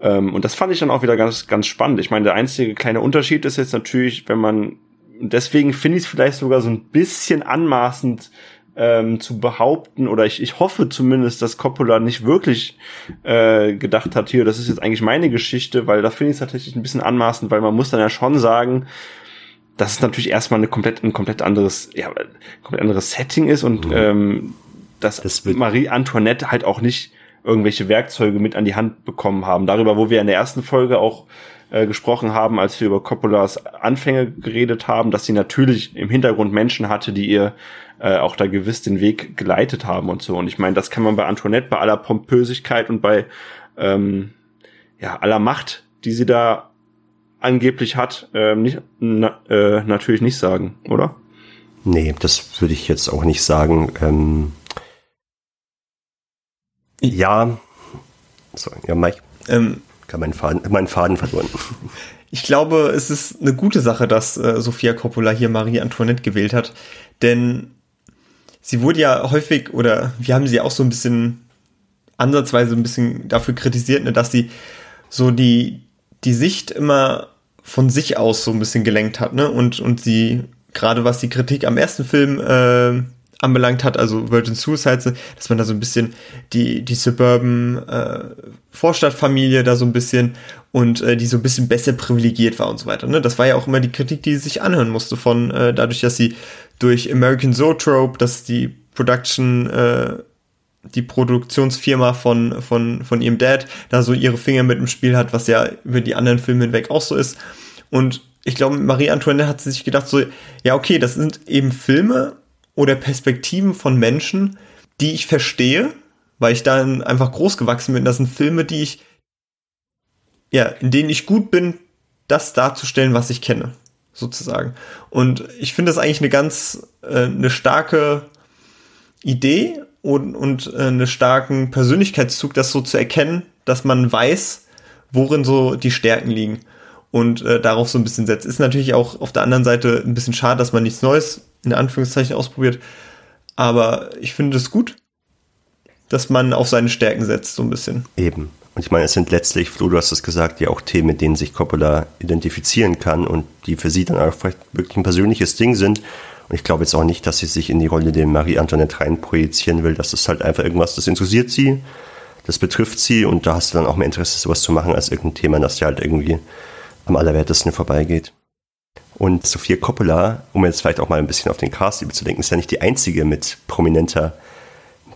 Ähm, und das fand ich dann auch wieder ganz, ganz spannend. Ich meine, der einzige kleine Unterschied ist jetzt natürlich, wenn man, deswegen finde ich es vielleicht sogar so ein bisschen anmaßend, ähm, zu behaupten, oder ich, ich hoffe zumindest, dass Coppola nicht wirklich äh, gedacht hat, hier, das ist jetzt eigentlich meine Geschichte, weil da finde ich es tatsächlich ein bisschen anmaßend, weil man muss dann ja schon sagen, dass es natürlich erstmal eine komplett, ein komplett anderes, ja, komplett anderes Setting ist und mhm. ähm, dass das Marie Antoinette halt auch nicht irgendwelche Werkzeuge mit an die Hand bekommen haben. Darüber, wo wir in der ersten Folge auch äh, gesprochen haben, als wir über Coppolas Anfänge geredet haben, dass sie natürlich im Hintergrund Menschen hatte, die ihr äh, auch da gewiss den Weg geleitet haben und so. Und ich meine, das kann man bei Antoinette, bei aller Pompösigkeit und bei ähm, ja, aller Macht, die sie da angeblich hat, äh, nicht, na, äh, natürlich nicht sagen, oder? Nee, das würde ich jetzt auch nicht sagen. Ähm, ja, so, ja, Mike. Ähm, kann meinen Faden, meinen Faden verloren. (laughs) Ich glaube, es ist eine gute Sache, dass äh, Sophia Coppola hier Marie Antoinette gewählt hat, denn sie wurde ja häufig, oder wir haben sie auch so ein bisschen ansatzweise ein bisschen dafür kritisiert, ne, dass sie so die, die Sicht immer von sich aus so ein bisschen gelenkt hat, ne? Und, und sie, gerade was die Kritik am ersten Film äh, anbelangt hat, also Virgin Suicide, dass man da so ein bisschen die, die Suburban äh, Vorstadtfamilie da so ein bisschen und äh, die so ein bisschen besser privilegiert war und so weiter. Ne? Das war ja auch immer die Kritik, die sie sich anhören musste von äh, dadurch, dass sie durch American Zoetrope, dass die Production, äh, die Produktionsfirma von, von, von ihrem Dad da so ihre Finger mit im Spiel hat, was ja über die anderen Filme hinweg auch so ist. Und ich glaube, Marie Antoinette hat sich gedacht, so, ja, okay, das sind eben Filme oder Perspektiven von Menschen, die ich verstehe, weil ich dann einfach groß gewachsen bin. Das sind Filme, die ich, ja, in denen ich gut bin, das darzustellen, was ich kenne sozusagen. Und ich finde das eigentlich eine ganz, äh, eine starke Idee und, und äh, einen starken Persönlichkeitszug, das so zu erkennen, dass man weiß, worin so die Stärken liegen und äh, darauf so ein bisschen setzt. Ist natürlich auch auf der anderen Seite ein bisschen schade, dass man nichts Neues in Anführungszeichen ausprobiert. Aber ich finde es gut, dass man auf seine Stärken setzt, so ein bisschen. Eben. Und ich meine, es sind letztlich, Flo, du hast es gesagt, ja auch Themen, mit denen sich Coppola identifizieren kann und die für sie dann auch vielleicht wirklich ein persönliches Ding sind. Und ich glaube jetzt auch nicht, dass sie sich in die Rolle der Marie Antoinette rein projizieren will. Das ist halt einfach irgendwas, das interessiert sie, das betrifft sie und da hast du dann auch mehr Interesse, sowas zu machen, als irgendein Thema, das dir halt irgendwie am allerwertesten vorbeigeht. Und Sophia Coppola, um jetzt vielleicht auch mal ein bisschen auf den Cast überzudenken, ist ja nicht die einzige mit prominenter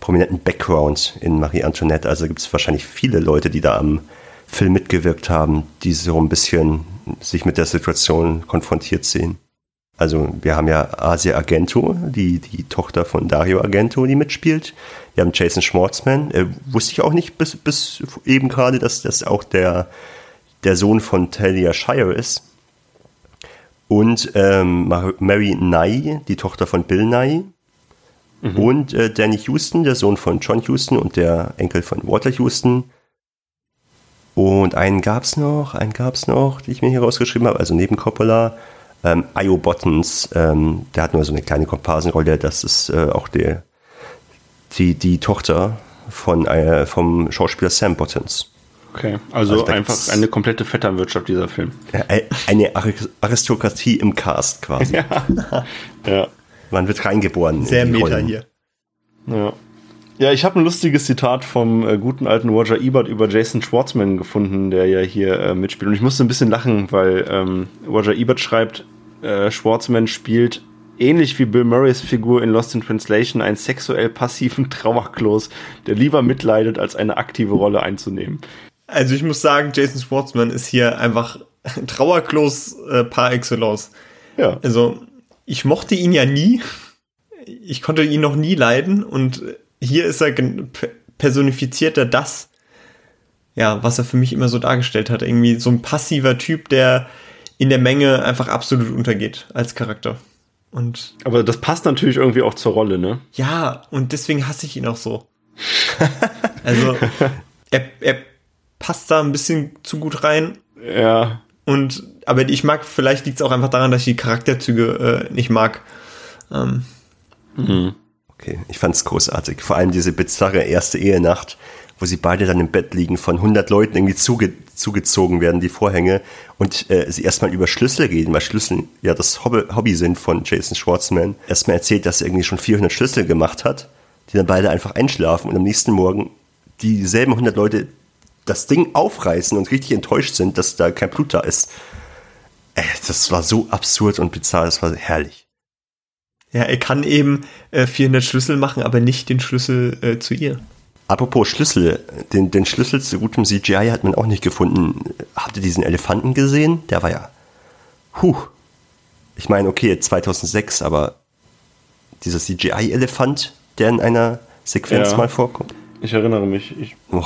prominenten Background in Marie Antoinette. Also gibt es wahrscheinlich viele Leute, die da am Film mitgewirkt haben, die so ein bisschen sich mit der Situation konfrontiert sehen. Also wir haben ja Asia Argento, die, die Tochter von Dario Argento, die mitspielt. Wir haben Jason Schwartzman. Äh, wusste ich auch nicht bis, bis eben gerade, dass das auch der, der Sohn von Talia Shire ist. Und ähm, Mary Nye, die Tochter von Bill Nye. Mhm. Und äh, Danny Houston, der Sohn von John Houston und der Enkel von Walter Houston. Und einen gab's noch, einen gab's noch, die ich mir hier rausgeschrieben habe, also neben Coppola. Ähm, Io Bottons, ähm, der hat nur so eine kleine Komparsenrolle, das ist äh, auch der, die, die Tochter von, äh, vom Schauspieler Sam Bottons. Okay, also, also einfach eine komplette Vetternwirtschaft, dieser Film. Eine Aristokratie im Cast quasi. (laughs) ja. ja. Man wird reingeboren. Sehr meta hier. Ja. Ja, ich habe ein lustiges Zitat vom äh, guten alten Roger Ebert über Jason Schwartzman gefunden, der ja hier äh, mitspielt. Und ich musste ein bisschen lachen, weil ähm, Roger Ebert schreibt, äh, Schwartzman spielt ähnlich wie Bill Murrays Figur in Lost in Translation einen sexuell passiven (laughs) Trauerklos, der lieber mitleidet, als eine aktive Rolle einzunehmen. Also ich muss sagen, Jason Schwartzman ist hier einfach Trauerklos äh, par excellence. Ja. Also ich mochte ihn ja nie. Ich konnte ihn noch nie leiden und hier ist er personifiziert er das, ja, was er für mich immer so dargestellt hat. Irgendwie so ein passiver Typ, der in der Menge einfach absolut untergeht als Charakter. Und Aber das passt natürlich irgendwie auch zur Rolle, ne? Ja, und deswegen hasse ich ihn auch so. (laughs) also, er, er passt da ein bisschen zu gut rein. Ja. Und, aber ich mag, vielleicht liegt es auch einfach daran, dass ich die Charakterzüge äh, nicht mag. Ähm. Mhm. Okay, ich fand's großartig. Vor allem diese bizarre erste Ehenacht, wo sie beide dann im Bett liegen, von 100 Leuten irgendwie zuge zugezogen werden, die Vorhänge, und äh, sie erstmal über Schlüssel reden, weil Schlüssel ja das Hobby, Hobby sind von Jason Schwartzman. Erstmal erzählt, dass er irgendwie schon 400 Schlüssel gemacht hat, die dann beide einfach einschlafen und am nächsten Morgen dieselben 100 Leute das Ding aufreißen und richtig enttäuscht sind, dass da kein Blut da ist. Äh, das war so absurd und bizarr, das war herrlich. Ja, er kann eben äh, 400 Schlüssel machen, aber nicht den Schlüssel äh, zu ihr. Apropos Schlüssel, den, den Schlüssel zu gutem CGI hat man auch nicht gefunden. Habt ihr diesen Elefanten gesehen? Der war ja, huh. Ich meine, okay, 2006, aber dieser CGI-Elefant, der in einer Sequenz ja. mal vorkommt. Ich erinnere mich. Ich oh,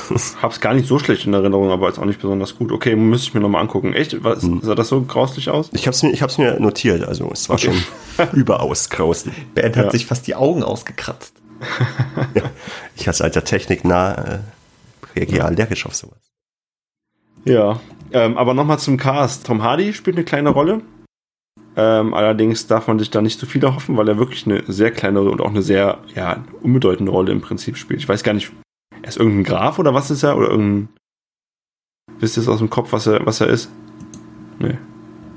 (laughs) hab's gar nicht so schlecht in Erinnerung, aber ist auch nicht besonders gut. Okay, müsste ich mir nochmal angucken. Echt? Was, hm. Sah das so grauslich aus? Ich hab's mir, ich hab's mir notiert. Also es war okay. schon (laughs) überaus grauslich. Bernd hat ja. sich fast die Augen ausgekratzt. Ja, ich als alter Technik nah äh, reagiere ja. allergisch auf sowas. Ja, ähm, aber nochmal zum Cast. Tom Hardy spielt eine kleine Rolle. Ähm, allerdings darf man sich da nicht zu viel erhoffen, weil er wirklich eine sehr kleine und auch eine sehr ja, unbedeutende Rolle im Prinzip spielt. Ich weiß gar nicht, er ist irgendein Graf oder was ist er? Oder irgendein. Wisst ihr es aus dem Kopf, was er, was er ist? Nee.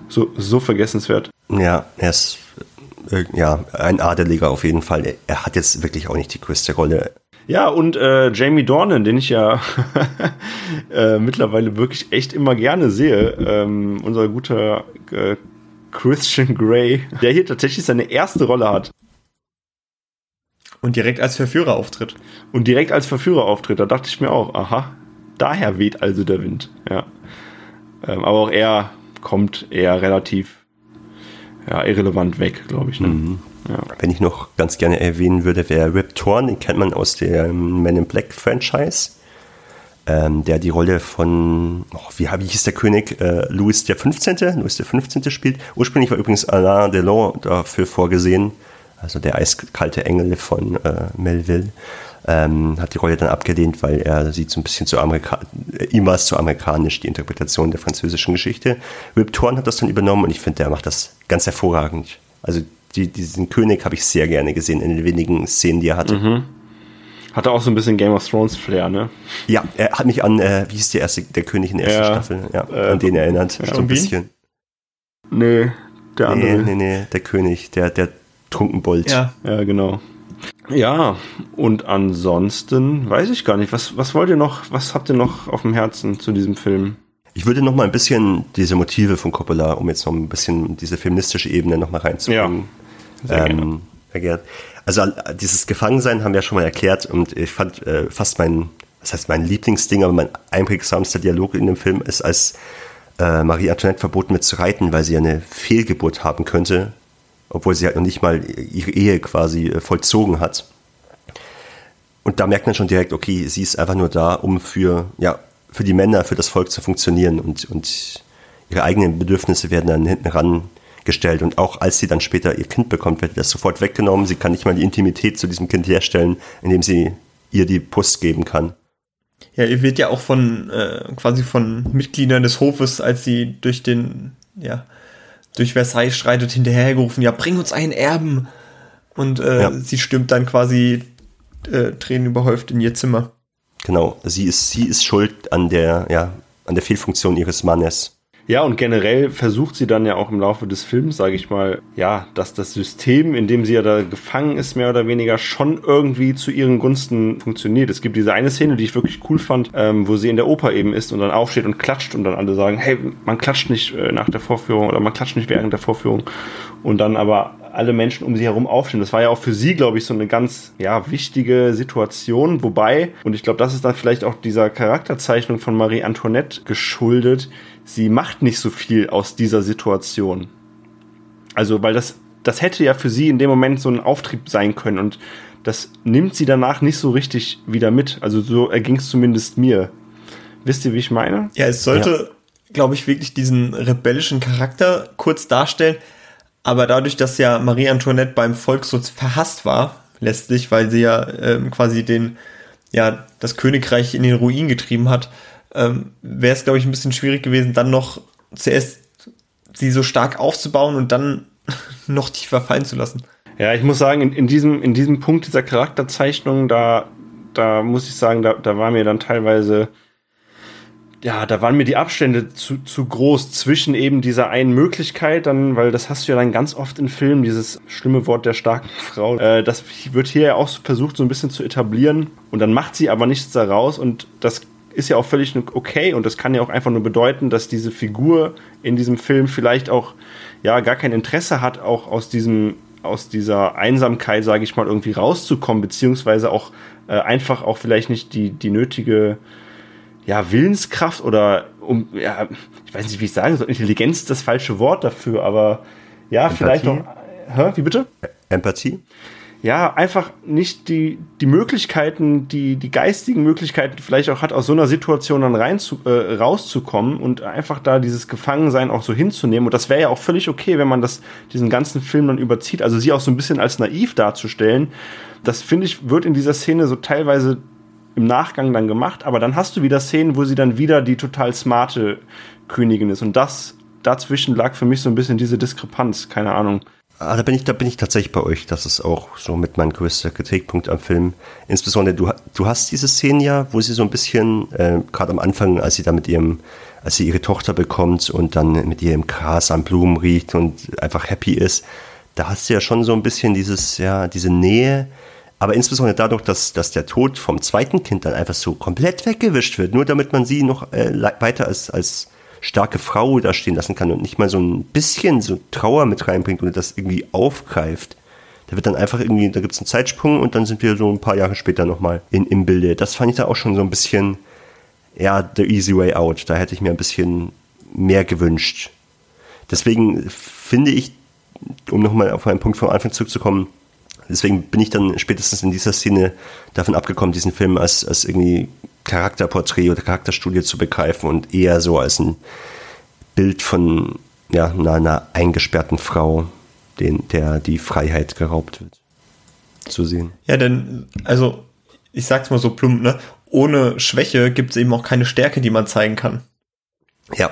So, so vergessenswert. Ja, er ist äh, ja, ein Adeliger auf jeden Fall. Er hat jetzt wirklich auch nicht die größte Rolle. Ja, und äh, Jamie Dornan, den ich ja (laughs) äh, mittlerweile wirklich echt immer gerne sehe, ähm, unser guter äh, Christian Grey, der hier tatsächlich seine erste Rolle hat. Und direkt als Verführer auftritt. Und direkt als Verführer auftritt. Da dachte ich mir auch, aha, daher weht also der Wind. Ja. Ähm, aber auch er kommt eher relativ ja, irrelevant weg, glaube ich. Ne? Mhm. Ja. Wenn ich noch ganz gerne erwähnen würde, wäre Rip Torn, den kennt man aus dem Men in Black Franchise ähm, der die Rolle von, oh, wie, wie hieß der König, äh, Louis der 15., Louis der 15. spielt. Ursprünglich war übrigens Alain Delon dafür vorgesehen, also der eiskalte Engel von äh, Melville. Ähm, hat die Rolle dann abgelehnt, weil er sieht so ein bisschen zu Amerika äh, ihm war es zu amerikanisch, die Interpretation der französischen Geschichte. Rip Torn hat das dann übernommen und ich finde, der macht das ganz hervorragend. Also die, diesen König habe ich sehr gerne gesehen in den wenigen Szenen, die er hatte. Mhm. Hatte auch so ein bisschen Game of Thrones Flair, ne? Ja, er hat mich an, äh, wie hieß der erste, der König in der ersten ja, Staffel, ja, äh, an den erinnert, ja, so ein bisschen. Nee, der andere. Nee, nee, nee, der König, der, der Trunkenbold. Ja, ja, genau. Ja, und ansonsten weiß ich gar nicht, was, was wollt ihr noch, was habt ihr noch auf dem Herzen zu diesem Film? Ich würde noch mal ein bisschen diese Motive von Coppola, um jetzt noch ein bisschen diese feministische Ebene noch mal reinzubringen. Ja, sehr ähm, gerne. Also dieses Gefangensein haben wir ja schon mal erklärt und ich fand äh, fast mein, was heißt mein Lieblingsding, aber mein einprägsamster Dialog in dem Film ist, als äh, Marie Antoinette verboten wird zu reiten, weil sie eine Fehlgeburt haben könnte, obwohl sie halt noch nicht mal ihre Ehe quasi äh, vollzogen hat. Und da merkt man schon direkt, okay, sie ist einfach nur da, um für, ja, für die Männer, für das Volk zu funktionieren und, und ihre eigenen Bedürfnisse werden dann hinten ran gestellt. Und auch als sie dann später ihr Kind bekommt, wird das sofort weggenommen. Sie kann nicht mal die Intimität zu diesem Kind herstellen, indem sie ihr die Post geben kann. Ja, ihr wird ja auch von äh, quasi von Mitgliedern des Hofes, als sie durch den, ja, durch Versailles streitet, hinterhergerufen, ja, bring uns einen Erben. Und äh, ja. sie stürmt dann quasi äh, Tränen überhäuft in ihr Zimmer. Genau, sie ist, sie ist schuld an der, ja, an der Fehlfunktion ihres Mannes. Ja, und generell versucht sie dann ja auch im Laufe des Films, sage ich mal, ja, dass das System, in dem sie ja da gefangen ist, mehr oder weniger schon irgendwie zu ihren Gunsten funktioniert. Es gibt diese eine Szene, die ich wirklich cool fand, ähm, wo sie in der Oper eben ist und dann aufsteht und klatscht und dann alle sagen, hey, man klatscht nicht äh, nach der Vorführung oder man klatscht nicht während der Vorführung. Und dann aber alle Menschen um sie herum aufstehen. Das war ja auch für sie, glaube ich, so eine ganz ja, wichtige Situation. Wobei, und ich glaube, das ist dann vielleicht auch dieser Charakterzeichnung von Marie Antoinette geschuldet, sie macht nicht so viel aus dieser Situation. Also, weil das, das hätte ja für sie in dem Moment so ein Auftrieb sein können und das nimmt sie danach nicht so richtig wieder mit. Also so erging es zumindest mir. Wisst ihr, wie ich meine? Ja, es sollte, ja. glaube ich, wirklich diesen rebellischen Charakter kurz darstellen. Aber dadurch, dass ja Marie Antoinette beim Volk so verhasst war, letztlich, weil sie ja ähm, quasi den, ja, das Königreich in den Ruin getrieben hat, ähm, wäre es, glaube ich, ein bisschen schwierig gewesen, dann noch zuerst sie so stark aufzubauen und dann (laughs) noch tiefer fallen zu lassen. Ja, ich muss sagen, in, in, diesem, in diesem Punkt dieser Charakterzeichnung, da, da muss ich sagen, da, da war mir dann teilweise, ja, da waren mir die Abstände zu, zu groß zwischen eben dieser einen Möglichkeit, dann, weil das hast du ja dann ganz oft in Filmen, dieses schlimme Wort der starken (laughs) Frau. Äh, das wird hier ja auch versucht, so ein bisschen zu etablieren und dann macht sie aber nichts daraus und das ist ja auch völlig okay und das kann ja auch einfach nur bedeuten, dass diese Figur in diesem Film vielleicht auch ja gar kein Interesse hat, auch aus diesem aus dieser Einsamkeit, sage ich mal, irgendwie rauszukommen, beziehungsweise auch äh, einfach auch vielleicht nicht die die nötige ja Willenskraft oder um ja ich weiß nicht, wie ich sagen soll, Intelligenz ist das falsche Wort dafür, aber ja Empathie. vielleicht auch. Hä? Wie bitte? Empathie ja, einfach nicht die, die Möglichkeiten, die, die geistigen Möglichkeiten vielleicht auch hat, aus so einer Situation dann rein zu, äh, rauszukommen und einfach da dieses Gefangensein auch so hinzunehmen. Und das wäre ja auch völlig okay, wenn man das, diesen ganzen Film dann überzieht. Also sie auch so ein bisschen als naiv darzustellen. Das finde ich, wird in dieser Szene so teilweise im Nachgang dann gemacht. Aber dann hast du wieder Szenen, wo sie dann wieder die total smarte Königin ist. Und das, dazwischen lag für mich so ein bisschen diese Diskrepanz. Keine Ahnung. Ah, da bin ich, da bin ich tatsächlich bei euch. Das ist auch so mit mein größter Kritikpunkt am Film. Insbesondere du, du hast diese Szene ja, wo sie so ein bisschen, äh, gerade am Anfang, als sie da mit ihrem, als sie ihre Tochter bekommt und dann mit ihrem Gras an Blumen riecht und einfach happy ist, da hast du ja schon so ein bisschen dieses, ja, diese Nähe. Aber insbesondere dadurch, dass, dass der Tod vom zweiten Kind dann einfach so komplett weggewischt wird, nur damit man sie noch äh, weiter als, als starke Frau da stehen lassen kann und nicht mal so ein bisschen so Trauer mit reinbringt und das irgendwie aufgreift. Da wird dann einfach irgendwie, da gibt es einen Zeitsprung und dann sind wir so ein paar Jahre später nochmal in, im Bilde. Das fand ich da auch schon so ein bisschen, ja, the easy way out. Da hätte ich mir ein bisschen mehr gewünscht. Deswegen finde ich, um nochmal auf einen Punkt vom Anfang zurückzukommen, deswegen bin ich dann spätestens in dieser Szene davon abgekommen, diesen Film als, als irgendwie Charakterporträt oder Charakterstudie zu begreifen und eher so als ein Bild von ja, einer, einer eingesperrten Frau, den, der die Freiheit geraubt wird, zu sehen. Ja, denn, also, ich sag's mal so plump, ne? Ohne Schwäche gibt es eben auch keine Stärke, die man zeigen kann. Ja.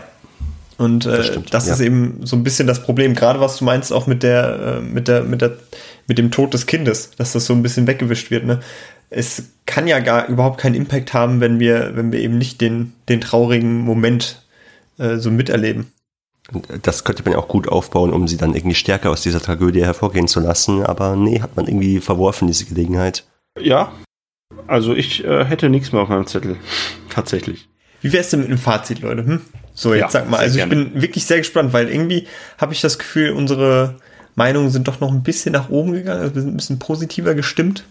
Und äh, das, stimmt, das ja. ist eben so ein bisschen das Problem, gerade was du meinst, auch mit der, äh, mit der, mit der, mit dem Tod des Kindes, dass das so ein bisschen weggewischt wird, ne? es kann ja gar überhaupt keinen Impact haben, wenn wir, wenn wir eben nicht den, den traurigen Moment äh, so miterleben. Das könnte man ja auch gut aufbauen, um sie dann irgendwie stärker aus dieser Tragödie hervorgehen zu lassen. Aber nee, hat man irgendwie verworfen, diese Gelegenheit. Ja, also ich äh, hätte nichts mehr auf meinem Zettel. (laughs) Tatsächlich. Wie wär's denn mit einem Fazit, Leute? Hm? So, jetzt ja, sag mal, also ich gerne. bin wirklich sehr gespannt, weil irgendwie habe ich das Gefühl, unsere Meinungen sind doch noch ein bisschen nach oben gegangen. Also wir sind ein bisschen positiver gestimmt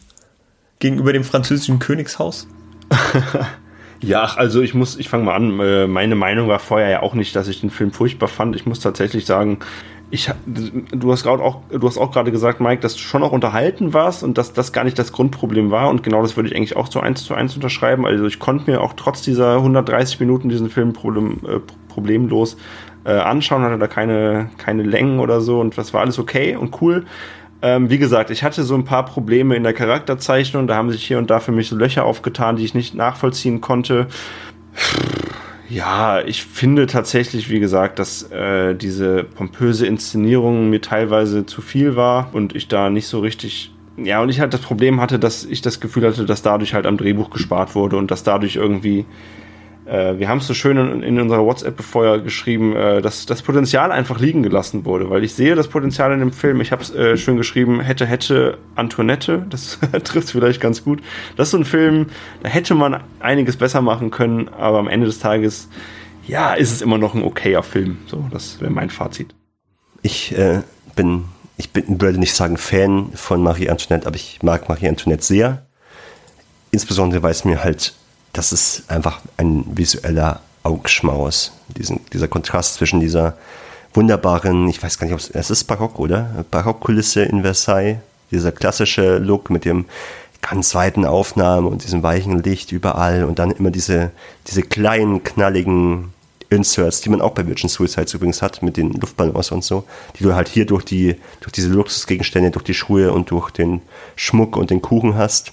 gegenüber dem französischen Königshaus? (laughs) ja, also ich muss, ich fange mal an. Äh, meine Meinung war vorher ja auch nicht, dass ich den Film furchtbar fand. Ich muss tatsächlich sagen, ich, du hast gerade auch, du hast auch gerade gesagt, Mike, dass du schon auch unterhalten warst und dass das gar nicht das Grundproblem war. Und genau das würde ich eigentlich auch so eins zu eins unterschreiben. Also ich konnte mir auch trotz dieser 130 Minuten diesen Film problem, äh, problemlos äh, anschauen, hatte da keine, keine Längen oder so und das war alles okay und cool. Ähm, wie gesagt, ich hatte so ein paar Probleme in der Charakterzeichnung. Da haben sich hier und da für mich so Löcher aufgetan, die ich nicht nachvollziehen konnte. Ja, ich finde tatsächlich, wie gesagt, dass äh, diese pompöse Inszenierung mir teilweise zu viel war und ich da nicht so richtig ja, und ich halt das Problem hatte, dass ich das Gefühl hatte, dass dadurch halt am Drehbuch gespart wurde und dass dadurch irgendwie äh, wir haben es so schön in, in unserer WhatsApp vorher geschrieben, äh, dass das Potenzial einfach liegen gelassen wurde, weil ich sehe das Potenzial in dem Film. Ich habe es äh, schön geschrieben, hätte, hätte Antoinette, (laughs) das trifft vielleicht ganz gut. Das ist so ein Film, da hätte man einiges besser machen können, aber am Ende des Tages, ja, ist es immer noch ein okayer Film. So, das wäre mein Fazit. Ich äh, bin, ich bin, würde nicht sagen Fan von Marie Antoinette, aber ich mag Marie Antoinette sehr. Insbesondere, weil es mir halt das ist einfach ein visueller Augschmaus. Diesen, dieser Kontrast zwischen dieser wunderbaren, ich weiß gar nicht, ob es, es ist Barock, oder? Barockkulisse in Versailles. Dieser klassische Look mit dem ganz weiten Aufnahmen und diesem weichen Licht überall und dann immer diese, diese kleinen, knalligen Inserts, die man auch bei Virgin Suicides übrigens hat, mit den Luftballons und so, die du halt hier durch die, durch diese Luxusgegenstände, durch die Schuhe und durch den Schmuck und den Kuchen hast.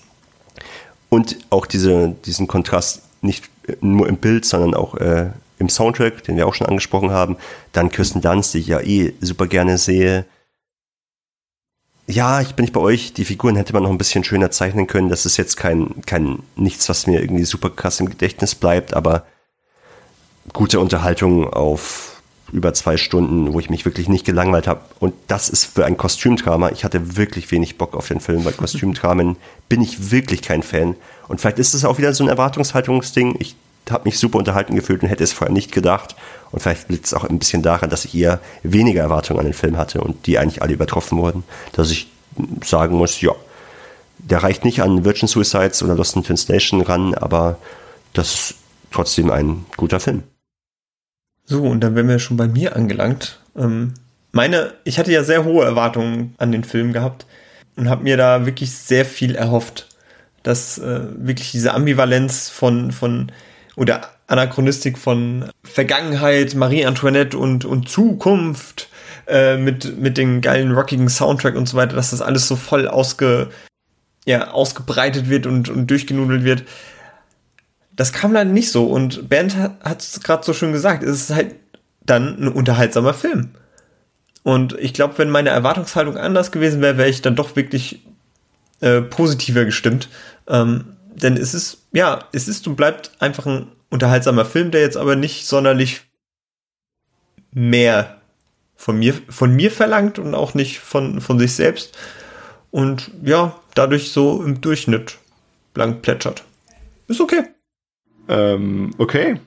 Und auch diese, diesen Kontrast nicht nur im Bild, sondern auch äh, im Soundtrack, den wir auch schon angesprochen haben. Dann Kirsten Dunst, die ich ja eh super gerne sehe. Ja, ich bin nicht bei euch. Die Figuren hätte man noch ein bisschen schöner zeichnen können. Das ist jetzt kein, kein nichts, was mir irgendwie super krass im Gedächtnis bleibt, aber gute Unterhaltung auf über zwei Stunden, wo ich mich wirklich nicht gelangweilt habe. Und das ist für ein Kostümdrama. Ich hatte wirklich wenig Bock auf den Film, weil Kostümdramen (laughs) bin ich wirklich kein Fan. Und vielleicht ist es auch wieder so ein Erwartungshaltungsding. Ich habe mich super unterhalten gefühlt und hätte es vorher nicht gedacht. Und vielleicht liegt es auch ein bisschen daran, dass ich eher weniger Erwartungen an den Film hatte und die eigentlich alle übertroffen wurden. Dass ich sagen muss, ja, der reicht nicht an Virgin Suicides oder Lost in Translation ran, aber das ist trotzdem ein guter Film. So, und dann wären wir schon bei mir angelangt. Ähm, meine, ich hatte ja sehr hohe Erwartungen an den Film gehabt und habe mir da wirklich sehr viel erhofft, dass äh, wirklich diese Ambivalenz von von oder Anachronistik von Vergangenheit, Marie Antoinette und und Zukunft äh, mit mit den geilen rockigen Soundtrack und so weiter, dass das alles so voll ausge ja ausgebreitet wird und und durchgenudelt wird das kam leider nicht so. Und Bernd hat es gerade so schön gesagt, es ist halt dann ein unterhaltsamer Film. Und ich glaube, wenn meine Erwartungshaltung anders gewesen wäre, wäre ich dann doch wirklich äh, positiver gestimmt. Ähm, denn es ist, ja, es ist und bleibt einfach ein unterhaltsamer Film, der jetzt aber nicht sonderlich mehr von mir, von mir verlangt und auch nicht von, von sich selbst. Und ja, dadurch so im Durchschnitt blank plätschert. Ist okay. Ähm, okay.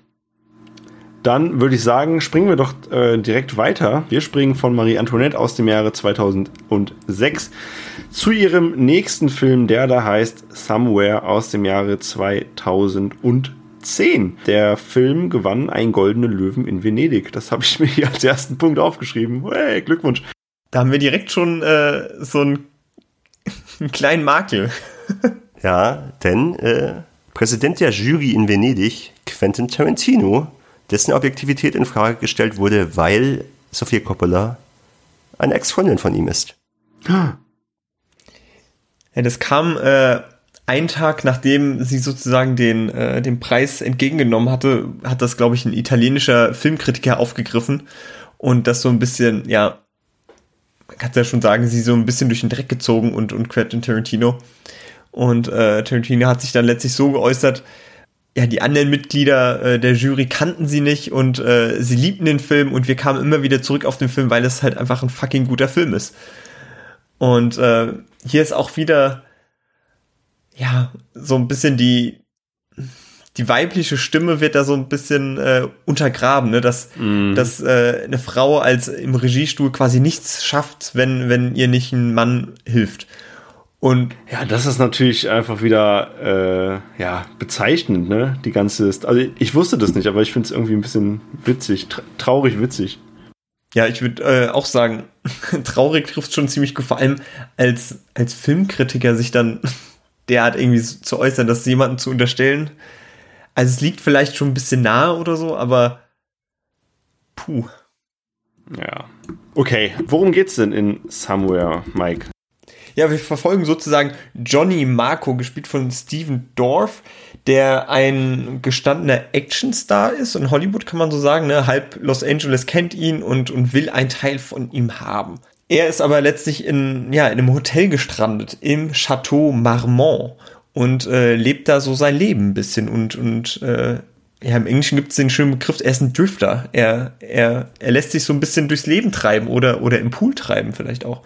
Dann würde ich sagen, springen wir doch äh, direkt weiter. Wir springen von Marie Antoinette aus dem Jahre 2006 zu ihrem nächsten Film, der da heißt Somewhere aus dem Jahre 2010. Der Film gewann einen goldenen Löwen in Venedig. Das habe ich mir hier als ersten Punkt aufgeschrieben. Hey, Glückwunsch. Da haben wir direkt schon äh, so einen, einen (laughs) kleinen Makel. ja, denn äh, Präsident der Jury in Venedig, Quentin Tarantino, dessen Objektivität in Frage gestellt wurde, weil Sofia Coppola eine Ex-Freundin von ihm ist. Ja, das kam äh, einen Tag nachdem sie sozusagen den, äh, den Preis entgegengenommen hatte, hat das, glaube ich, ein italienischer Filmkritiker aufgegriffen und das so ein bisschen, ja, man kann ja schon sagen, sie so ein bisschen durch den Dreck gezogen und, und Quentin Tarantino. Und äh, Tarantino hat sich dann letztlich so geäußert, ja, die anderen Mitglieder äh, der Jury kannten sie nicht und äh, sie liebten den Film und wir kamen immer wieder zurück auf den Film, weil es halt einfach ein fucking guter Film ist. Und äh, hier ist auch wieder, ja, so ein bisschen die, die weibliche Stimme wird da so ein bisschen äh, untergraben, ne? dass, mm. dass äh, eine Frau als im Regiestuhl quasi nichts schafft, wenn, wenn ihr nicht ein Mann hilft. Und ja, das ist natürlich einfach wieder äh, ja, bezeichnend, ne? Die ganze. Also ich wusste das nicht, aber ich finde es irgendwie ein bisschen witzig, tra traurig witzig. Ja, ich würde äh, auch sagen, (laughs) traurig trifft schon ziemlich gut, vor allem als, als Filmkritiker sich dann (laughs) derart irgendwie zu äußern, das jemanden zu unterstellen. Also es liegt vielleicht schon ein bisschen nahe oder so, aber puh. Ja. Okay, worum geht's denn in Somewhere, Mike? Ja, wir verfolgen sozusagen Johnny Marco, gespielt von Steven Dorff, der ein gestandener Actionstar ist. In Hollywood kann man so sagen, ne? halb Los Angeles kennt ihn und, und will einen Teil von ihm haben. Er ist aber letztlich in, ja, in einem Hotel gestrandet, im Chateau Marmont und äh, lebt da so sein Leben ein bisschen und, und äh, ja, im Englischen gibt es den schönen Begriff, er ist ein Drifter. Er, er, er lässt sich so ein bisschen durchs Leben treiben oder, oder im Pool treiben vielleicht auch.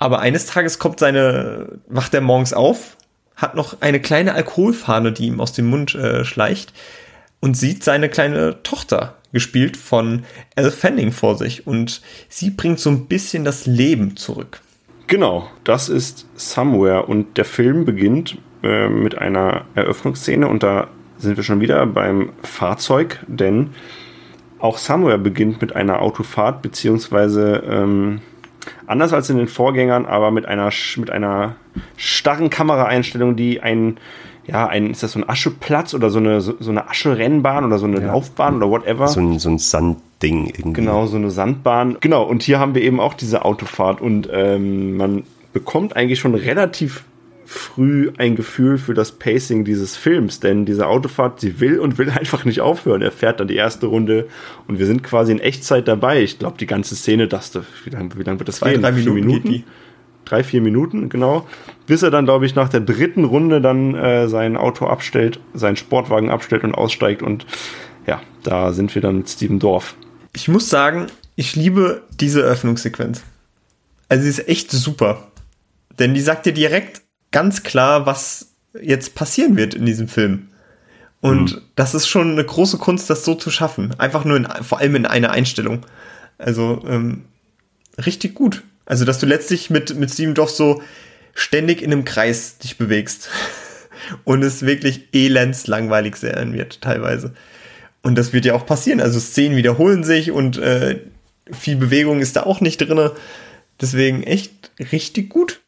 Aber eines Tages kommt seine, wacht er morgens auf, hat noch eine kleine Alkoholfahne, die ihm aus dem Mund äh, schleicht und sieht seine kleine Tochter, gespielt von Elle Fanning, vor sich. Und sie bringt so ein bisschen das Leben zurück. Genau, das ist Somewhere. Und der Film beginnt äh, mit einer Eröffnungsszene und da sind wir schon wieder beim Fahrzeug, denn auch Somewhere beginnt mit einer Autofahrt, beziehungsweise ähm, anders als in den Vorgängern, aber mit einer, mit einer starren Kameraeinstellung, die ein, ja, ein, ist das so ein Ascheplatz oder so eine, so, so eine Ascherennbahn oder so eine ja. Laufbahn oder whatever? So ein, so ein Sandding irgendwie. Genau, so eine Sandbahn. Genau, und hier haben wir eben auch diese Autofahrt und ähm, man bekommt eigentlich schon relativ früh ein Gefühl für das Pacing dieses Films, denn diese Autofahrt, sie will und will (laughs) einfach nicht aufhören. Er fährt dann die erste Runde und wir sind quasi in Echtzeit dabei. Ich glaube, die ganze Szene, das, wie lange wie lang wird das Zwei, gehen? Drei Minuten. Minuten? Drei, vier Minuten, genau. Bis er dann, glaube ich, nach der dritten Runde dann äh, sein Auto abstellt, seinen Sportwagen abstellt und aussteigt und ja, da sind wir dann mit Steven Dorf. Ich muss sagen, ich liebe diese Öffnungssequenz. Also sie ist echt super. Denn die sagt dir direkt, ganz klar, was jetzt passieren wird in diesem Film. Und mhm. das ist schon eine große Kunst, das so zu schaffen. Einfach nur in, vor allem in einer Einstellung. Also ähm, richtig gut. Also, dass du letztlich mit, mit Steven Dorf so ständig in einem Kreis dich bewegst. (laughs) Und es wirklich elends langweilig sein wird, teilweise. Und das wird ja auch passieren. Also Szenen wiederholen sich und äh, viel Bewegung ist da auch nicht drin. Deswegen echt richtig gut.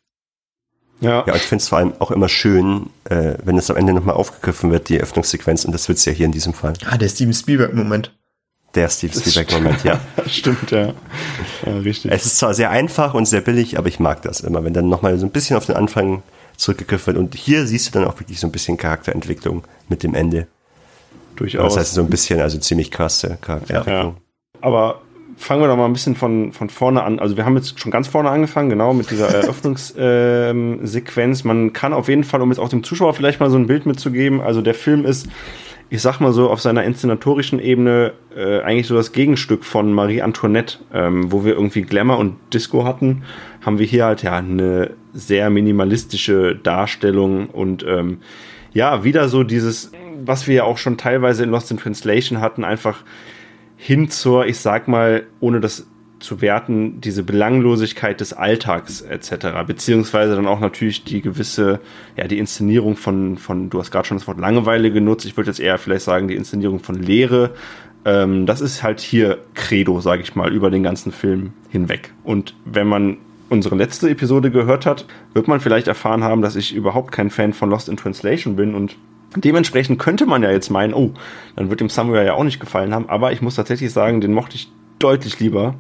Ja. ja, ich finde es vor allem auch immer schön, äh, wenn es am Ende nochmal aufgegriffen wird, die Öffnungssequenz, und das wird es ja hier in diesem Fall. Ah, der Steven Spielberg-Moment. Der Steven Spielberg-Moment, ja. (laughs) Stimmt, ja. ja. Richtig. Es ist zwar sehr einfach und sehr billig, aber ich mag das immer, wenn dann nochmal so ein bisschen auf den Anfang zurückgegriffen wird. Und hier siehst du dann auch wirklich so ein bisschen Charakterentwicklung mit dem Ende. Durchaus. Das heißt so ein bisschen, also ziemlich krasse Charakterentwicklung. Ja. Aber fangen wir doch mal ein bisschen von, von vorne an. Also wir haben jetzt schon ganz vorne angefangen, genau, mit dieser (laughs) Eröffnungssequenz. Ähm, Man kann auf jeden Fall, um jetzt auch dem Zuschauer vielleicht mal so ein Bild mitzugeben, also der Film ist, ich sag mal so, auf seiner inszenatorischen Ebene äh, eigentlich so das Gegenstück von Marie Antoinette, ähm, wo wir irgendwie Glamour und Disco hatten, haben wir hier halt ja eine sehr minimalistische Darstellung und ähm, ja, wieder so dieses, was wir ja auch schon teilweise in Lost in Translation hatten, einfach hin zur, ich sag mal, ohne das zu werten, diese Belanglosigkeit des Alltags etc. Beziehungsweise dann auch natürlich die gewisse, ja, die Inszenierung von, von du hast gerade schon das Wort Langeweile genutzt, ich würde jetzt eher vielleicht sagen, die Inszenierung von Leere. Ähm, das ist halt hier Credo, sage ich mal, über den ganzen Film hinweg. Und wenn man unsere letzte Episode gehört hat, wird man vielleicht erfahren haben, dass ich überhaupt kein Fan von Lost in Translation bin und Dementsprechend könnte man ja jetzt meinen, oh, dann wird dem Samurai ja auch nicht gefallen haben, aber ich muss tatsächlich sagen, den mochte ich deutlich lieber.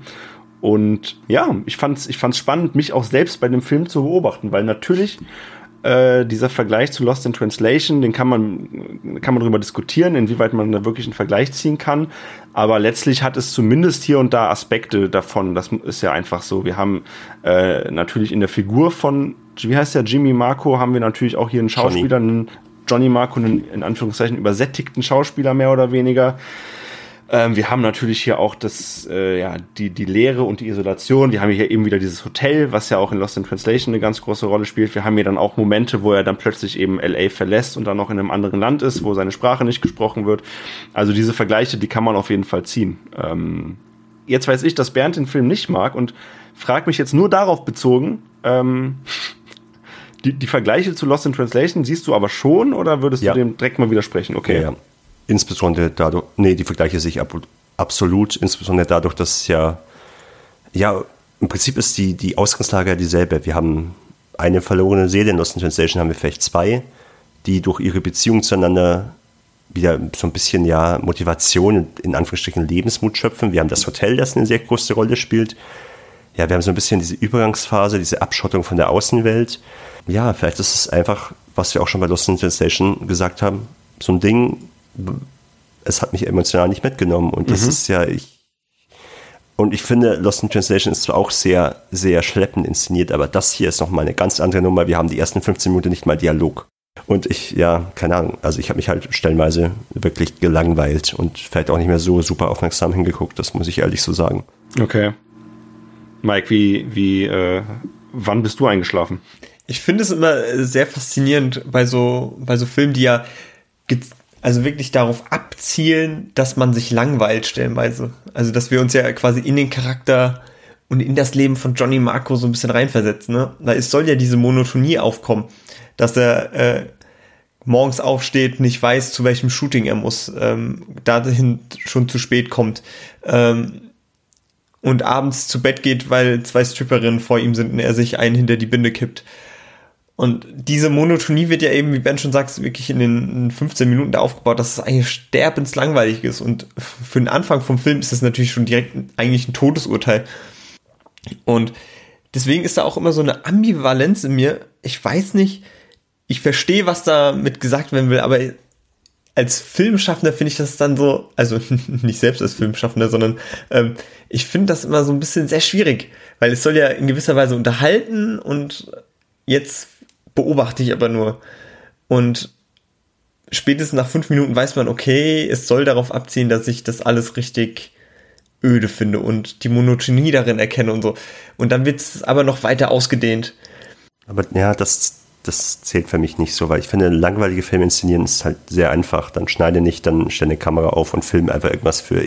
Und ja, ich fand's, ich fand's spannend, mich auch selbst bei dem Film zu beobachten, weil natürlich äh, dieser Vergleich zu Lost in Translation, den kann man, kann man darüber diskutieren, inwieweit man da wirklich einen Vergleich ziehen kann. Aber letztlich hat es zumindest hier und da Aspekte davon. Das ist ja einfach so. Wir haben äh, natürlich in der Figur von, wie heißt der, Jimmy Marco, haben wir natürlich auch hier einen Schauspieler, einen Johnny Marco einen in Anführungszeichen übersättigten Schauspieler mehr oder weniger. Ähm, wir haben natürlich hier auch das, äh, ja, die, die Leere und die Isolation. Wir haben hier eben wieder dieses Hotel, was ja auch in Lost in Translation eine ganz große Rolle spielt. Wir haben hier dann auch Momente, wo er dann plötzlich eben LA verlässt und dann noch in einem anderen Land ist, wo seine Sprache nicht gesprochen wird. Also diese Vergleiche, die kann man auf jeden Fall ziehen. Ähm, jetzt weiß ich, dass Bernd den Film nicht mag und frag mich jetzt nur darauf bezogen, ähm, die, die Vergleiche zu Lost in Translation siehst du aber schon oder würdest ja. du dem direkt mal widersprechen? Okay. Ja. Insbesondere dadurch, nee, die Vergleiche sehe ich ab, absolut, insbesondere dadurch, dass ja, ja, im Prinzip ist die, die Ausgangslage ja dieselbe. Wir haben eine verlorene Seele, in Lost in Translation haben wir vielleicht zwei, die durch ihre Beziehung zueinander wieder so ein bisschen ja Motivation, in Anführungsstrichen Lebensmut schöpfen. Wir haben das Hotel, das eine sehr große Rolle spielt. Ja, wir haben so ein bisschen diese Übergangsphase, diese Abschottung von der Außenwelt ja, vielleicht ist es einfach, was wir auch schon bei Lost in Translation gesagt haben, so ein Ding, es hat mich emotional nicht mitgenommen. Und das mhm. ist ja, ich, Und ich finde, Lost in Translation ist zwar auch sehr, sehr schleppend inszeniert, aber das hier ist nochmal eine ganz andere Nummer. Wir haben die ersten 15 Minuten nicht mal Dialog. Und ich, ja, keine Ahnung, also ich habe mich halt stellenweise wirklich gelangweilt und vielleicht auch nicht mehr so super aufmerksam hingeguckt, das muss ich ehrlich so sagen. Okay. Mike, wie, wie, äh, wann bist du eingeschlafen? Ich finde es immer sehr faszinierend bei so, bei so Filmen, die ja also wirklich darauf abzielen, dass man sich langweilt stellenweise. Also dass wir uns ja quasi in den Charakter und in das Leben von Johnny Marco so ein bisschen reinversetzen. Ne? Weil es soll ja diese Monotonie aufkommen, dass er äh, morgens aufsteht, nicht weiß, zu welchem Shooting er muss, ähm, dahin schon zu spät kommt ähm, und abends zu Bett geht, weil zwei Stripperinnen vor ihm sind und er sich einen hinter die Binde kippt. Und diese Monotonie wird ja eben, wie Ben schon sagt, wirklich in den 15 Minuten da aufgebaut, dass es eigentlich sterbenslangweilig ist. Und für den Anfang vom Film ist das natürlich schon direkt eigentlich ein Todesurteil. Und deswegen ist da auch immer so eine Ambivalenz in mir. Ich weiß nicht, ich verstehe, was damit gesagt werden will, aber als Filmschaffender finde ich das dann so, also (laughs) nicht selbst als Filmschaffender, sondern ähm, ich finde das immer so ein bisschen sehr schwierig, weil es soll ja in gewisser Weise unterhalten und jetzt beobachte ich aber nur. Und spätestens nach fünf Minuten weiß man, okay, es soll darauf abziehen, dass ich das alles richtig öde finde und die Monotonie darin erkenne und so. Und dann wird es aber noch weiter ausgedehnt. Aber ja, das, das zählt für mich nicht so, weil ich finde, langweilige Filme inszenieren ist halt sehr einfach. Dann schneide nicht, dann stelle eine Kamera auf und filme einfach irgendwas für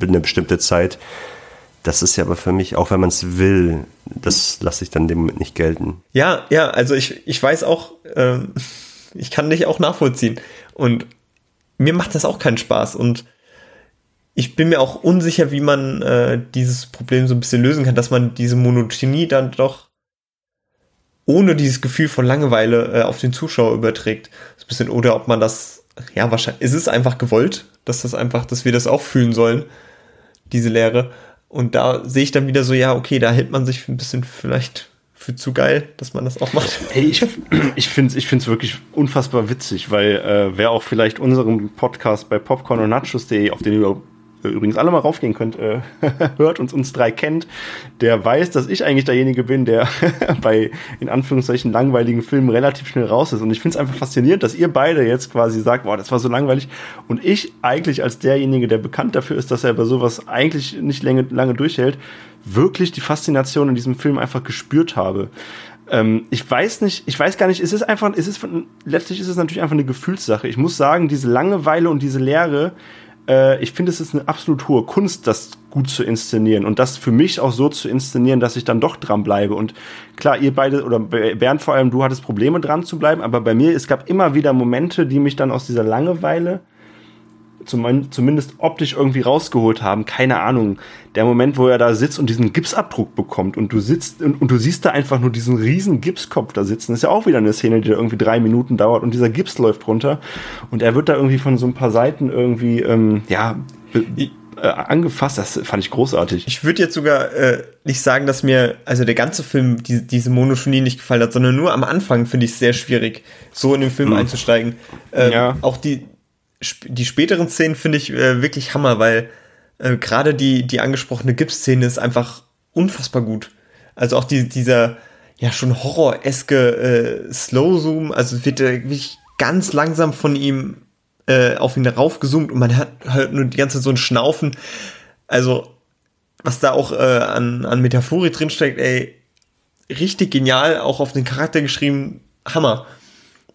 eine bestimmte Zeit. Das ist ja aber für mich, auch wenn man es will, das lasse ich dann dem Moment nicht gelten. Ja, ja, also ich, ich weiß auch, ähm, ich kann dich auch nachvollziehen. Und mir macht das auch keinen Spaß. Und ich bin mir auch unsicher, wie man äh, dieses Problem so ein bisschen lösen kann, dass man diese Monotonie dann doch ohne dieses Gefühl von Langeweile äh, auf den Zuschauer überträgt. So ein bisschen, oder ob man das, ja, wahrscheinlich, ist es einfach gewollt, dass das einfach, dass wir das auch fühlen sollen, diese Lehre. Und da sehe ich dann wieder so, ja, okay, da hält man sich ein bisschen vielleicht für zu geil, dass man das auch macht. Hey, ich, (clears throat) ich finde es ich find's wirklich unfassbar witzig, weil äh, wer auch vielleicht unseren Podcast bei popcorn und nachos.de, auf den ihr übrigens alle mal raufgehen könnt, äh, (laughs) hört und uns drei kennt, der weiß, dass ich eigentlich derjenige bin, der (laughs) bei in Anführungszeichen langweiligen Filmen relativ schnell raus ist. Und ich finde es einfach faszinierend, dass ihr beide jetzt quasi sagt, boah, das war so langweilig. Und ich eigentlich als derjenige, der bekannt dafür ist, dass er bei sowas eigentlich nicht lange, lange durchhält, wirklich die Faszination in diesem Film einfach gespürt habe. Ähm, ich weiß nicht, ich weiß gar nicht, es ist einfach, es ist letztlich ist es natürlich einfach eine Gefühlssache. Ich muss sagen, diese Langeweile und diese Leere, äh, ich finde, es ist eine absolut hohe Kunst, das gut zu inszenieren und das für mich auch so zu inszenieren, dass ich dann doch dran bleibe. Und klar, ihr beide oder Bernd vor allem, du hattest Probleme dran zu bleiben, aber bei mir, es gab immer wieder Momente, die mich dann aus dieser Langeweile zum, zumindest optisch irgendwie rausgeholt haben. Keine Ahnung. Der Moment, wo er da sitzt und diesen Gipsabdruck bekommt und du sitzt und, und, du siehst da einfach nur diesen riesen Gipskopf da sitzen, ist ja auch wieder eine Szene, die da irgendwie drei Minuten dauert und dieser Gips läuft runter und er wird da irgendwie von so ein paar Seiten irgendwie, ähm, ja, äh, angefasst. Das fand ich großartig. Ich würde jetzt sogar äh, nicht sagen, dass mir also der ganze Film die, diese Monotonie nicht gefallen hat, sondern nur am Anfang finde ich es sehr schwierig, so in den Film hm. einzusteigen. Ähm, ja. Auch die die späteren Szenen finde ich äh, wirklich Hammer, weil äh, gerade die, die angesprochene Gips-Szene ist einfach unfassbar gut. Also auch die, dieser ja schon horroreske äh, Slow-Zoom, also wird äh, wirklich ganz langsam von ihm äh, auf ihn raufgezoomt und man hat halt nur die ganze Zeit so ein Schnaufen. Also was da auch äh, an, an Metaphorik drinsteckt, ey, richtig genial, auch auf den Charakter geschrieben, Hammer.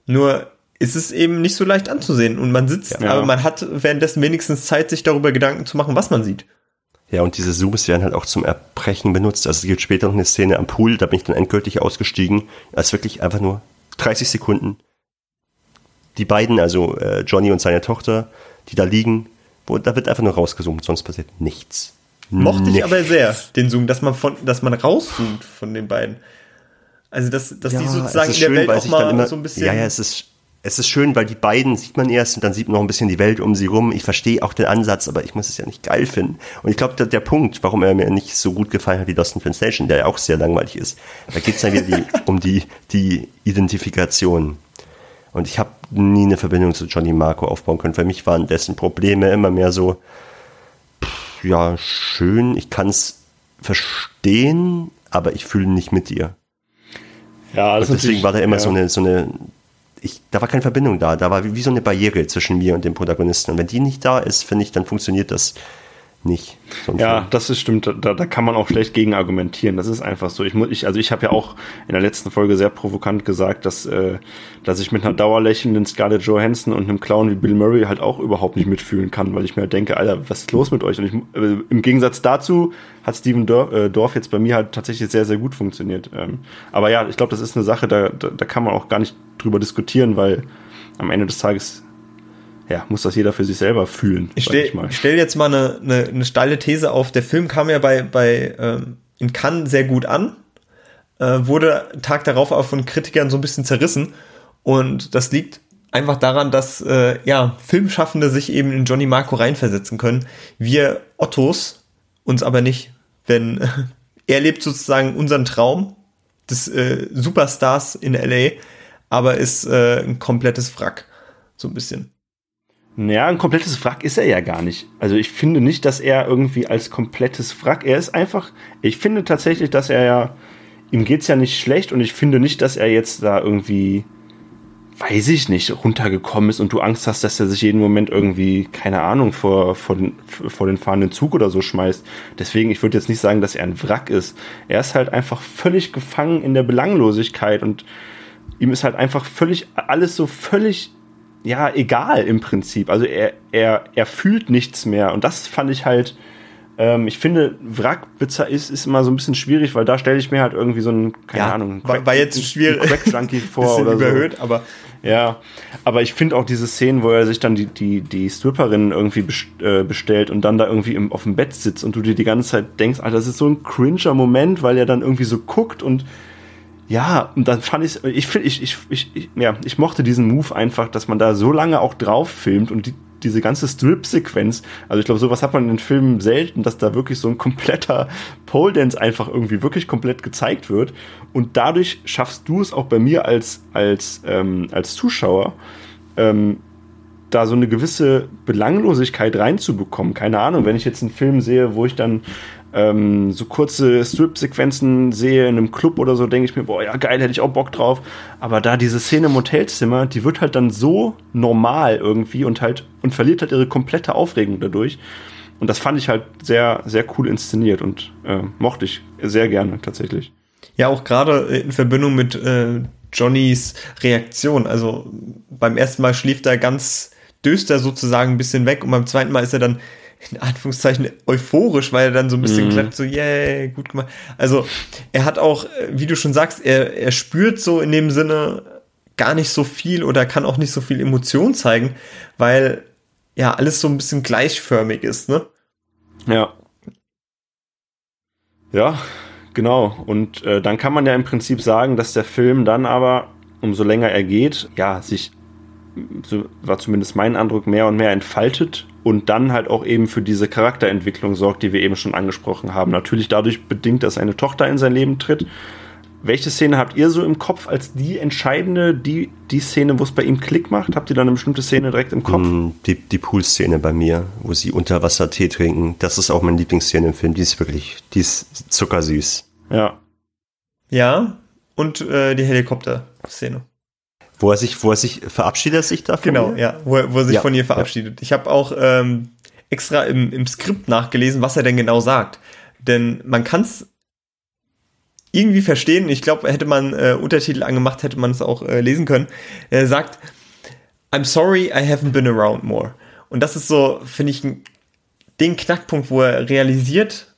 Nur ist es eben nicht so leicht anzusehen. Und man sitzt, ja. aber man hat währenddessen wenigstens Zeit, sich darüber Gedanken zu machen, was man sieht. Ja, und diese Zooms werden halt auch zum Erbrechen benutzt. Also es gibt später noch eine Szene am Pool, da bin ich dann endgültig ausgestiegen. Als wirklich einfach nur 30 Sekunden. Die beiden, also äh, Johnny und seine Tochter, die da liegen, wo, da wird einfach nur rausgezoomt, sonst passiert nichts. Mochte nichts. ich aber sehr, den Zoom, dass man von, dass man rauszoomt von den beiden. Also, dass, dass ja, die sozusagen in der schön, Welt auch mal immer, so ein bisschen. Ja, ja, es ist, es ist schön, weil die beiden sieht man erst und dann sieht man noch ein bisschen die Welt um sie rum. Ich verstehe auch den Ansatz, aber ich muss es ja nicht geil finden. Und ich glaube, der, der, Punkt, warum er mir nicht so gut gefallen hat wie Lost in Translation, der ja auch sehr langweilig ist, da geht es dann wieder die, (laughs) um die, die Identifikation. Und ich habe nie eine Verbindung zu Johnny Marco aufbauen können. Für mich waren dessen Probleme immer mehr so, ja, schön. Ich kann es verstehen, aber ich fühle nicht mit ihr. Ja, und deswegen war da immer ja. so eine, so eine ich, da war keine Verbindung da. Da war wie, wie, so eine Barriere zwischen mir und dem Protagonisten. Und wenn die nicht da ist, finde ich, dann funktioniert das nicht. Ja, das ist stimmt. Da, da kann man auch schlecht gegen argumentieren. Das ist einfach so. Ich muss, ich, also ich habe ja auch in der letzten Folge sehr provokant gesagt, dass, äh, dass ich mit einer dauerlächelnden Scarlett Johansson und einem Clown wie Bill Murray halt auch überhaupt nicht mitfühlen kann, weil ich mir halt denke, Alter, was ist los mit euch? Und ich, äh, im Gegensatz dazu hat Steven Dorf, äh, Dorf jetzt bei mir halt tatsächlich sehr, sehr gut funktioniert. Ähm, aber ja, ich glaube, das ist eine Sache, da, da, da kann man auch gar nicht drüber diskutieren, weil am Ende des Tages ja, muss das jeder für sich selber fühlen. Ich stelle stell jetzt mal eine, eine, eine steile These auf. Der Film kam ja bei, bei ähm, in Cannes sehr gut an, äh, wurde Tag darauf auch von Kritikern so ein bisschen zerrissen. Und das liegt einfach daran, dass äh, ja, Filmschaffende sich eben in Johnny Marco reinversetzen können. Wir Ottos uns aber nicht. Wenn (laughs) er lebt sozusagen unseren Traum des äh, Superstars in LA, aber ist äh, ein komplettes Wrack. So ein bisschen. Naja, ein komplettes Wrack ist er ja gar nicht. Also ich finde nicht, dass er irgendwie als komplettes Wrack, er ist einfach, ich finde tatsächlich, dass er ja, ihm geht's ja nicht schlecht und ich finde nicht, dass er jetzt da irgendwie, weiß ich nicht, runtergekommen ist und du Angst hast, dass er sich jeden Moment irgendwie, keine Ahnung, vor, vor, den, vor den fahrenden Zug oder so schmeißt. Deswegen, ich würde jetzt nicht sagen, dass er ein Wrack ist. Er ist halt einfach völlig gefangen in der Belanglosigkeit und ihm ist halt einfach völlig, alles so völlig ja, egal im Prinzip. Also er, er, er fühlt nichts mehr. Und das fand ich halt, ähm, ich finde, Wrackbitzer ist, ist immer so ein bisschen schwierig, weil da stelle ich mir halt irgendwie so ein, keine ja, Ahnung, Crack, war, jetzt schwierig. Crack-Junkie (laughs) vor oder überhöht, so. aber. Ja, aber ich finde auch diese Szenen, wo er sich dann die, die, die Stripperin irgendwie äh, bestellt und dann da irgendwie im, auf dem Bett sitzt und du dir die ganze Zeit denkst, Alter, das ist so ein cringer Moment, weil er dann irgendwie so guckt und ja, und dann fand ich, ich finde, ich, ich, ich, ja, ich mochte diesen Move einfach, dass man da so lange auch drauf filmt und die, diese ganze Strip-Sequenz, also ich glaube, sowas hat man in Filmen selten, dass da wirklich so ein kompletter Pole Dance einfach irgendwie wirklich komplett gezeigt wird. Und dadurch schaffst du es auch bei mir als, als, ähm, als Zuschauer, ähm, da so eine gewisse Belanglosigkeit reinzubekommen. Keine Ahnung, wenn ich jetzt einen Film sehe, wo ich dann ähm, so kurze Strip-Sequenzen sehe in einem Club oder so, denke ich mir, boah, ja geil, hätte ich auch Bock drauf. Aber da diese Szene im Hotelzimmer, die wird halt dann so normal irgendwie und halt und verliert halt ihre komplette Aufregung dadurch. Und das fand ich halt sehr, sehr cool inszeniert und äh, mochte ich sehr gerne tatsächlich. Ja, auch gerade in Verbindung mit äh, Johnnys Reaktion. Also beim ersten Mal schläft er ganz düster sozusagen ein bisschen weg und beim zweiten Mal ist er dann in Anführungszeichen euphorisch, weil er dann so ein bisschen mm. klappt, so, yeah, gut gemacht. Also, er hat auch, wie du schon sagst, er, er spürt so in dem Sinne gar nicht so viel oder kann auch nicht so viel Emotion zeigen, weil ja alles so ein bisschen gleichförmig ist, ne? Ja. Ja, genau. Und äh, dann kann man ja im Prinzip sagen, dass der Film dann aber, umso länger er geht, ja, sich, so war zumindest mein Eindruck, mehr und mehr entfaltet und dann halt auch eben für diese Charakterentwicklung sorgt, die wir eben schon angesprochen haben. Natürlich dadurch bedingt, dass eine Tochter in sein Leben tritt. Welche Szene habt ihr so im Kopf als die entscheidende, die, die Szene, wo es bei ihm Klick macht? Habt ihr da eine bestimmte Szene direkt im Kopf? Mm, die, die Pool-Szene bei mir, wo sie unter Wasser Tee trinken. Das ist auch meine Lieblingsszene im Film. Die ist wirklich, die ist zuckersüß. Ja. Ja, und äh, die Helikopter-Szene. Wo er sich, wo er sich verabschiedet sich davon? Genau, ja, wo er, wo er sich ja, von ihr verabschiedet. Ja. Ich habe auch ähm, extra im, im Skript nachgelesen, was er denn genau sagt. Denn man kann es irgendwie verstehen. Ich glaube, hätte man äh, Untertitel angemacht, hätte man es auch äh, lesen können. Er sagt, I'm sorry, I haven't been around more. Und das ist so, finde ich, den Knackpunkt, wo er realisiert,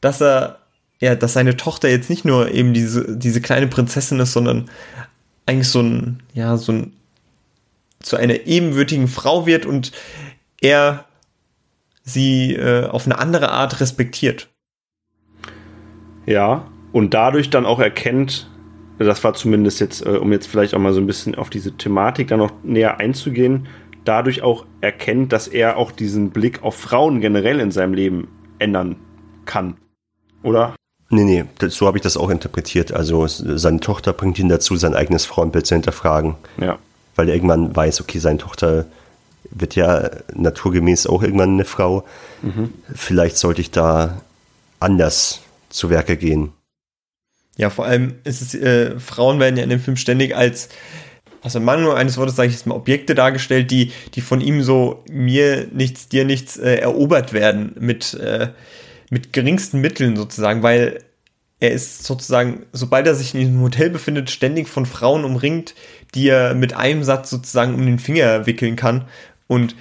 dass er, ja, dass seine Tochter jetzt nicht nur eben diese, diese kleine Prinzessin ist, sondern eigentlich so ein, ja, so ein, zu einer ebenwürdigen Frau wird und er sie äh, auf eine andere Art respektiert. Ja, und dadurch dann auch erkennt, das war zumindest jetzt, äh, um jetzt vielleicht auch mal so ein bisschen auf diese Thematik dann noch näher einzugehen, dadurch auch erkennt, dass er auch diesen Blick auf Frauen generell in seinem Leben ändern kann. Oder? Nee, nee, so habe ich das auch interpretiert. Also seine Tochter bringt ihn dazu, sein eigenes Frauenbild zu hinterfragen. Ja. Weil er irgendwann weiß, okay, seine Tochter wird ja naturgemäß auch irgendwann eine Frau. Mhm. Vielleicht sollte ich da anders zu Werke gehen. Ja, vor allem ist es, äh, Frauen werden ja in dem Film ständig als, also Mangel eines Wortes sage ich jetzt mal, Objekte dargestellt, die, die von ihm so mir nichts, dir nichts äh, erobert werden mit, äh, mit geringsten Mitteln sozusagen, weil er ist sozusagen, sobald er sich in diesem Hotel befindet, ständig von Frauen umringt, die er mit einem Satz sozusagen um den Finger wickeln kann. Und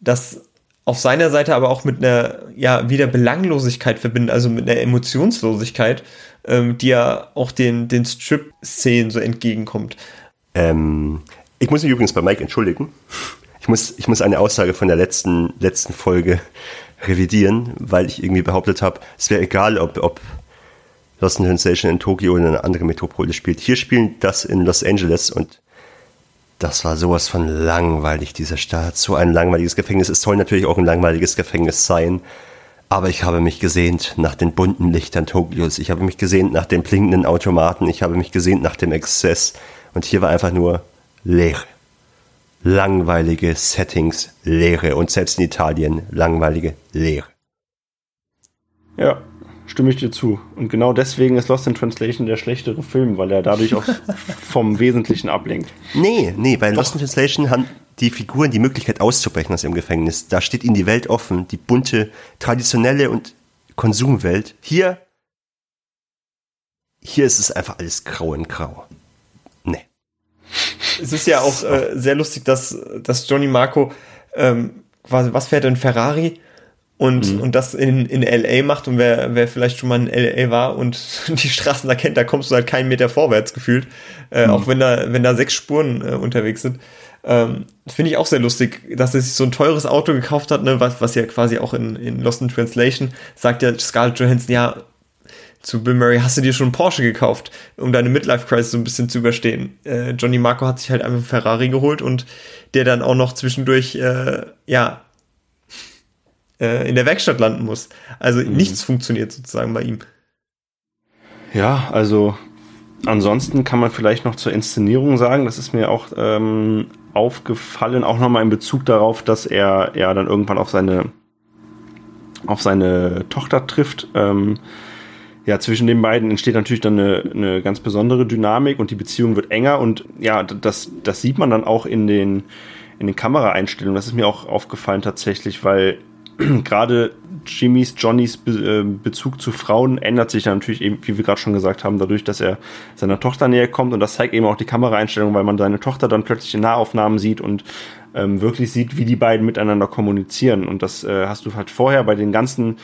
das auf seiner Seite aber auch mit einer, ja, wieder Belanglosigkeit verbindet, also mit einer Emotionslosigkeit, ähm, die ja auch den, den Strip-Szenen so entgegenkommt. Ähm, ich muss mich übrigens bei Mike entschuldigen. Ich muss, ich muss eine Aussage von der letzten, letzten Folge revidieren, weil ich irgendwie behauptet habe, es wäre egal, ob, ob Lost in Translation in Tokio oder eine andere Metropole spielt. Hier spielen das in Los Angeles und das war sowas von langweilig, dieser Staat. So ein langweiliges Gefängnis. Es soll natürlich auch ein langweiliges Gefängnis sein. Aber ich habe mich gesehnt nach den bunten Lichtern Tokios. Ich habe mich gesehnt nach den blinkenden Automaten. Ich habe mich gesehnt nach dem Exzess. Und hier war einfach nur Leere. Langweilige Settings, Leere. Und selbst in Italien langweilige Leere. Ja, stimme ich dir zu. Und genau deswegen ist Lost in Translation der schlechtere Film, weil er dadurch auch (laughs) vom Wesentlichen ablenkt. Nee, nee, bei Lost in Translation haben die Figuren die Möglichkeit auszubrechen aus ihrem Gefängnis. Da steht ihnen die Welt offen, die bunte, traditionelle und Konsumwelt. Hier, hier ist es einfach alles grau in grau. Es ist ja auch äh, sehr lustig, dass, dass Johnny Marco, ähm, quasi, was fährt denn Ferrari? und, mhm. und das in, in LA macht und wer, wer vielleicht schon mal in LA war und (laughs) die Straßen da kennt, da kommst du halt keinen Meter vorwärts gefühlt, äh, mhm. auch wenn da, wenn da sechs Spuren äh, unterwegs sind. Ähm, Finde ich auch sehr lustig, dass er sich so ein teures Auto gekauft hat, ne, was, was ja quasi auch in, in Lost in Translation sagt ja Scarlett Johansson, ja, zu Bill Murray, hast du dir schon einen Porsche gekauft, um deine Midlife-Crisis so ein bisschen zu überstehen. Äh, Johnny Marco hat sich halt einfach einen Ferrari geholt und der dann auch noch zwischendurch, äh, ja, äh, in der Werkstatt landen muss. Also mhm. nichts funktioniert sozusagen bei ihm. Ja, also ansonsten kann man vielleicht noch zur Inszenierung sagen, das ist mir auch ähm, aufgefallen, auch nochmal in Bezug darauf, dass er ja dann irgendwann auf seine auf seine Tochter trifft. Ähm, ja, zwischen den beiden entsteht natürlich dann eine, eine ganz besondere Dynamik und die Beziehung wird enger und ja, das, das sieht man dann auch in den, in den Kameraeinstellungen. Das ist mir auch aufgefallen tatsächlich, weil (clears throat) gerade Jimmys, Johnnys äh, Bezug zu Frauen ändert sich dann natürlich eben, wie wir gerade schon gesagt haben, dadurch, dass er seiner Tochter näher kommt und das zeigt eben auch die Kameraeinstellung, weil man seine Tochter dann plötzlich in Nahaufnahmen sieht und ähm, wirklich sieht, wie die beiden miteinander kommunizieren. Und das äh, hast du halt vorher bei den ganzen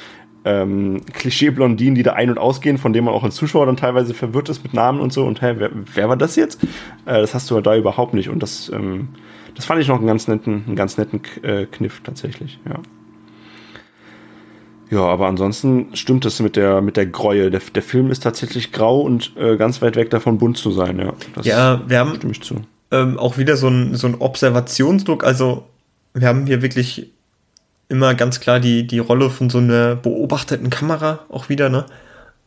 ähm, Klischee-Blondinen, die da ein- und ausgehen, von denen man auch als Zuschauer dann teilweise verwirrt ist mit Namen und so. Und hä, wer, wer war das jetzt? Äh, das hast du halt da überhaupt nicht. Und das, ähm, das fand ich noch einen ganz netten, einen ganz netten äh, Kniff tatsächlich, ja. Ja, aber ansonsten stimmt es mit der, mit der Gräue. Der, der Film ist tatsächlich grau und äh, ganz weit weg davon, bunt zu sein, ja. Das ja, wir haben stimme ich zu. Ähm, auch wieder so ein, so ein Observationsdruck. Also, wir haben hier wirklich immer ganz klar die, die Rolle von so einer beobachteten Kamera auch wieder, ne?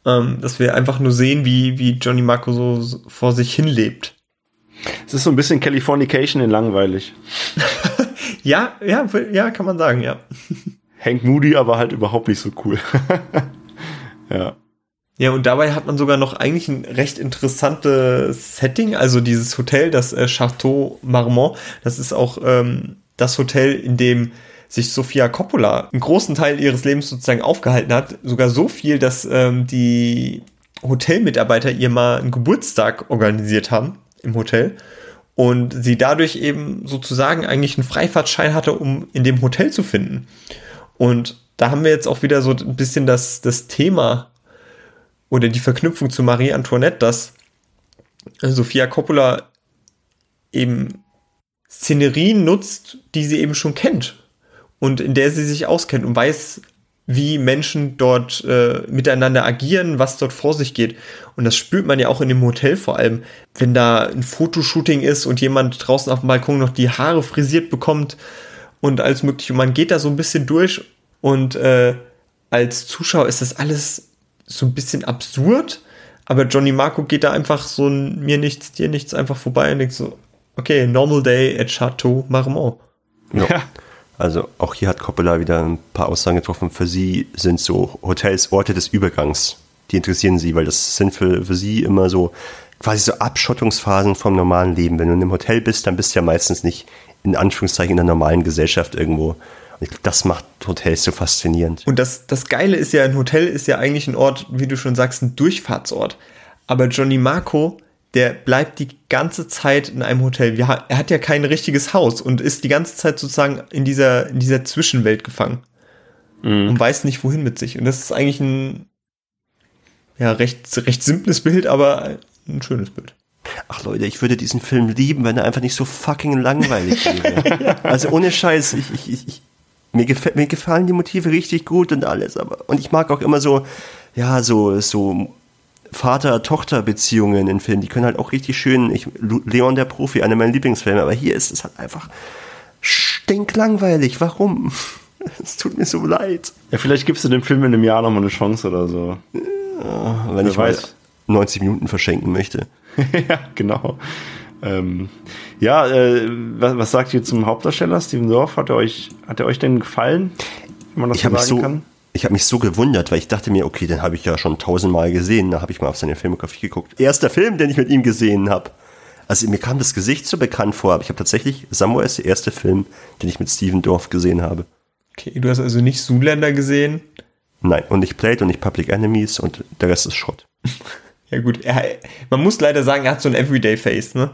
Ähm, dass wir einfach nur sehen, wie, wie Johnny Marco so, so vor sich hin lebt. Es ist so ein bisschen Californication in langweilig. (laughs) ja, ja, ja, kann man sagen, ja. (laughs) Hank Moody, aber halt überhaupt nicht so cool. (laughs) ja. Ja, und dabei hat man sogar noch eigentlich ein recht interessantes Setting, also dieses Hotel, das äh, Chateau Marmont, das ist auch ähm, das Hotel, in dem sich Sofia Coppola einen großen Teil ihres Lebens sozusagen aufgehalten hat. Sogar so viel, dass ähm, die Hotelmitarbeiter ihr mal einen Geburtstag organisiert haben im Hotel und sie dadurch eben sozusagen eigentlich einen Freifahrtschein hatte, um in dem Hotel zu finden. Und da haben wir jetzt auch wieder so ein bisschen das, das Thema oder die Verknüpfung zu Marie Antoinette, dass Sophia Coppola eben Szenerien nutzt, die sie eben schon kennt und in der sie sich auskennt und weiß, wie Menschen dort äh, miteinander agieren, was dort vor sich geht. Und das spürt man ja auch in dem Hotel vor allem, wenn da ein Fotoshooting ist und jemand draußen auf dem Balkon noch die Haare frisiert bekommt und alles mögliche. Und man geht da so ein bisschen durch und äh, als Zuschauer ist das alles so ein bisschen absurd, aber Johnny Marco geht da einfach so ein mir nichts, dir nichts einfach vorbei und denkt so, okay, normal day at Chateau Marmont. Ja. Also auch hier hat Coppola wieder ein paar Aussagen getroffen. Für sie sind so Hotels Orte des Übergangs. Die interessieren sie, weil das sind für, für sie immer so quasi so Abschottungsphasen vom normalen Leben. Wenn du in einem Hotel bist, dann bist du ja meistens nicht in Anführungszeichen in der normalen Gesellschaft irgendwo. Das macht Hotels so faszinierend. Und das, das Geile ist ja, ein Hotel ist ja eigentlich ein Ort, wie du schon sagst, ein Durchfahrtsort. Aber Johnny Marco, der bleibt die ganze Zeit in einem Hotel. Er hat ja kein richtiges Haus und ist die ganze Zeit sozusagen in dieser, in dieser Zwischenwelt gefangen. Mhm. Und weiß nicht, wohin mit sich. Und das ist eigentlich ein ja, recht, recht simples Bild, aber ein schönes Bild. Ach Leute, ich würde diesen Film lieben, wenn er einfach nicht so fucking langweilig (laughs) wäre. also ohne Scheiß, ich, ich, ich, mir, gefällt, mir gefallen die Motive richtig gut und alles, aber und ich mag auch immer so, ja, so, so Vater-Tochter-Beziehungen in Filmen, die können halt auch richtig schön. Ich, Leon der Profi, einer meiner Lieblingsfilme, aber hier ist es halt einfach stinklangweilig. Warum? (laughs) Es tut mir so leid. Ja, vielleicht gibst du dem Film in einem Jahr nochmal eine Chance oder so. Ja, wenn Wer ich weiß. 90 Minuten verschenken möchte. (laughs) ja, genau. Ähm, ja, äh, was, was, sagt ihr zum Hauptdarsteller Steven Dorf? Hat er euch, hat er euch denn gefallen? Wenn man das ich so sagen so, kann? Ich habe mich so gewundert, weil ich dachte mir, okay, den habe ich ja schon tausendmal gesehen. Da habe ich mal auf seine Filmografie geguckt. Erster Film, den ich mit ihm gesehen habe. Also mir kam das Gesicht so bekannt vor, aber ich habe tatsächlich, Samuel ist der erste Film, den ich mit Steven Dorf gesehen habe. Okay, du hast also nicht Zoolander gesehen? Nein, und nicht Plate und nicht Public Enemies und der Rest ist Schrott. (laughs) Ja gut, er, man muss leider sagen, er hat so ein Everyday-Face, ne?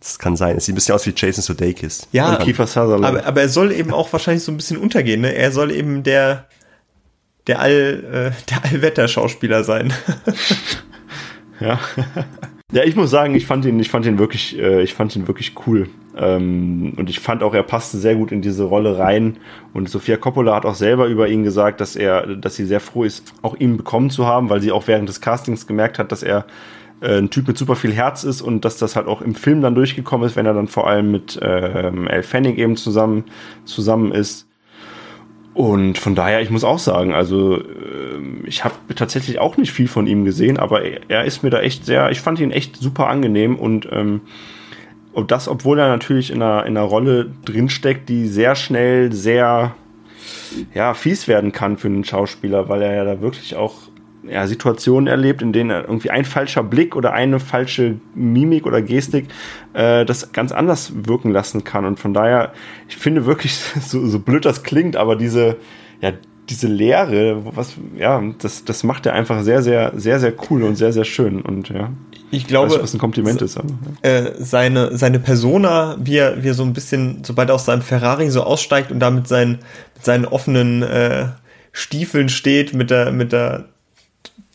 Das kann sein. Es sieht ein bisschen aus wie Jason Sudeikis. Ja, und Kiefer Sutherland. Aber, aber er soll eben auch wahrscheinlich so ein bisschen untergehen, ne? Er soll eben der, der All, äh, der Allwetter-Schauspieler sein. (laughs) ja. ja, ich muss sagen, ich fand ihn, ich fand ihn wirklich, äh, ich fand ihn wirklich cool. Ähm, und ich fand auch, er passte sehr gut in diese Rolle rein. Und Sofia Coppola hat auch selber über ihn gesagt, dass er, dass sie sehr froh ist, auch ihn bekommen zu haben, weil sie auch während des Castings gemerkt hat, dass er äh, ein Typ mit super viel Herz ist und dass das halt auch im Film dann durchgekommen ist, wenn er dann vor allem mit ähm, Elle Fanning eben zusammen, zusammen ist. Und von daher, ich muss auch sagen, also äh, ich habe tatsächlich auch nicht viel von ihm gesehen, aber er, er, ist mir da echt sehr, ich fand ihn echt super angenehm und ähm, und das, obwohl er natürlich in einer, in einer Rolle drinsteckt, die sehr schnell sehr ja, fies werden kann für einen Schauspieler, weil er ja da wirklich auch ja, Situationen erlebt, in denen irgendwie ein falscher Blick oder eine falsche Mimik oder Gestik äh, das ganz anders wirken lassen kann. Und von daher, ich finde wirklich, (laughs) so, so blöd das klingt, aber diese, ja, diese Leere, was, ja, das, das macht er einfach sehr, sehr, sehr, sehr cool und sehr, sehr schön. Und ja. Ich glaube, ich weiß, was ein Kompliment ist. Aber, ja. äh, seine, seine Persona, wie er, wie er so ein bisschen, sobald er aus seinem Ferrari so aussteigt und da mit seinen, mit seinen offenen äh, Stiefeln steht, mit der, mit der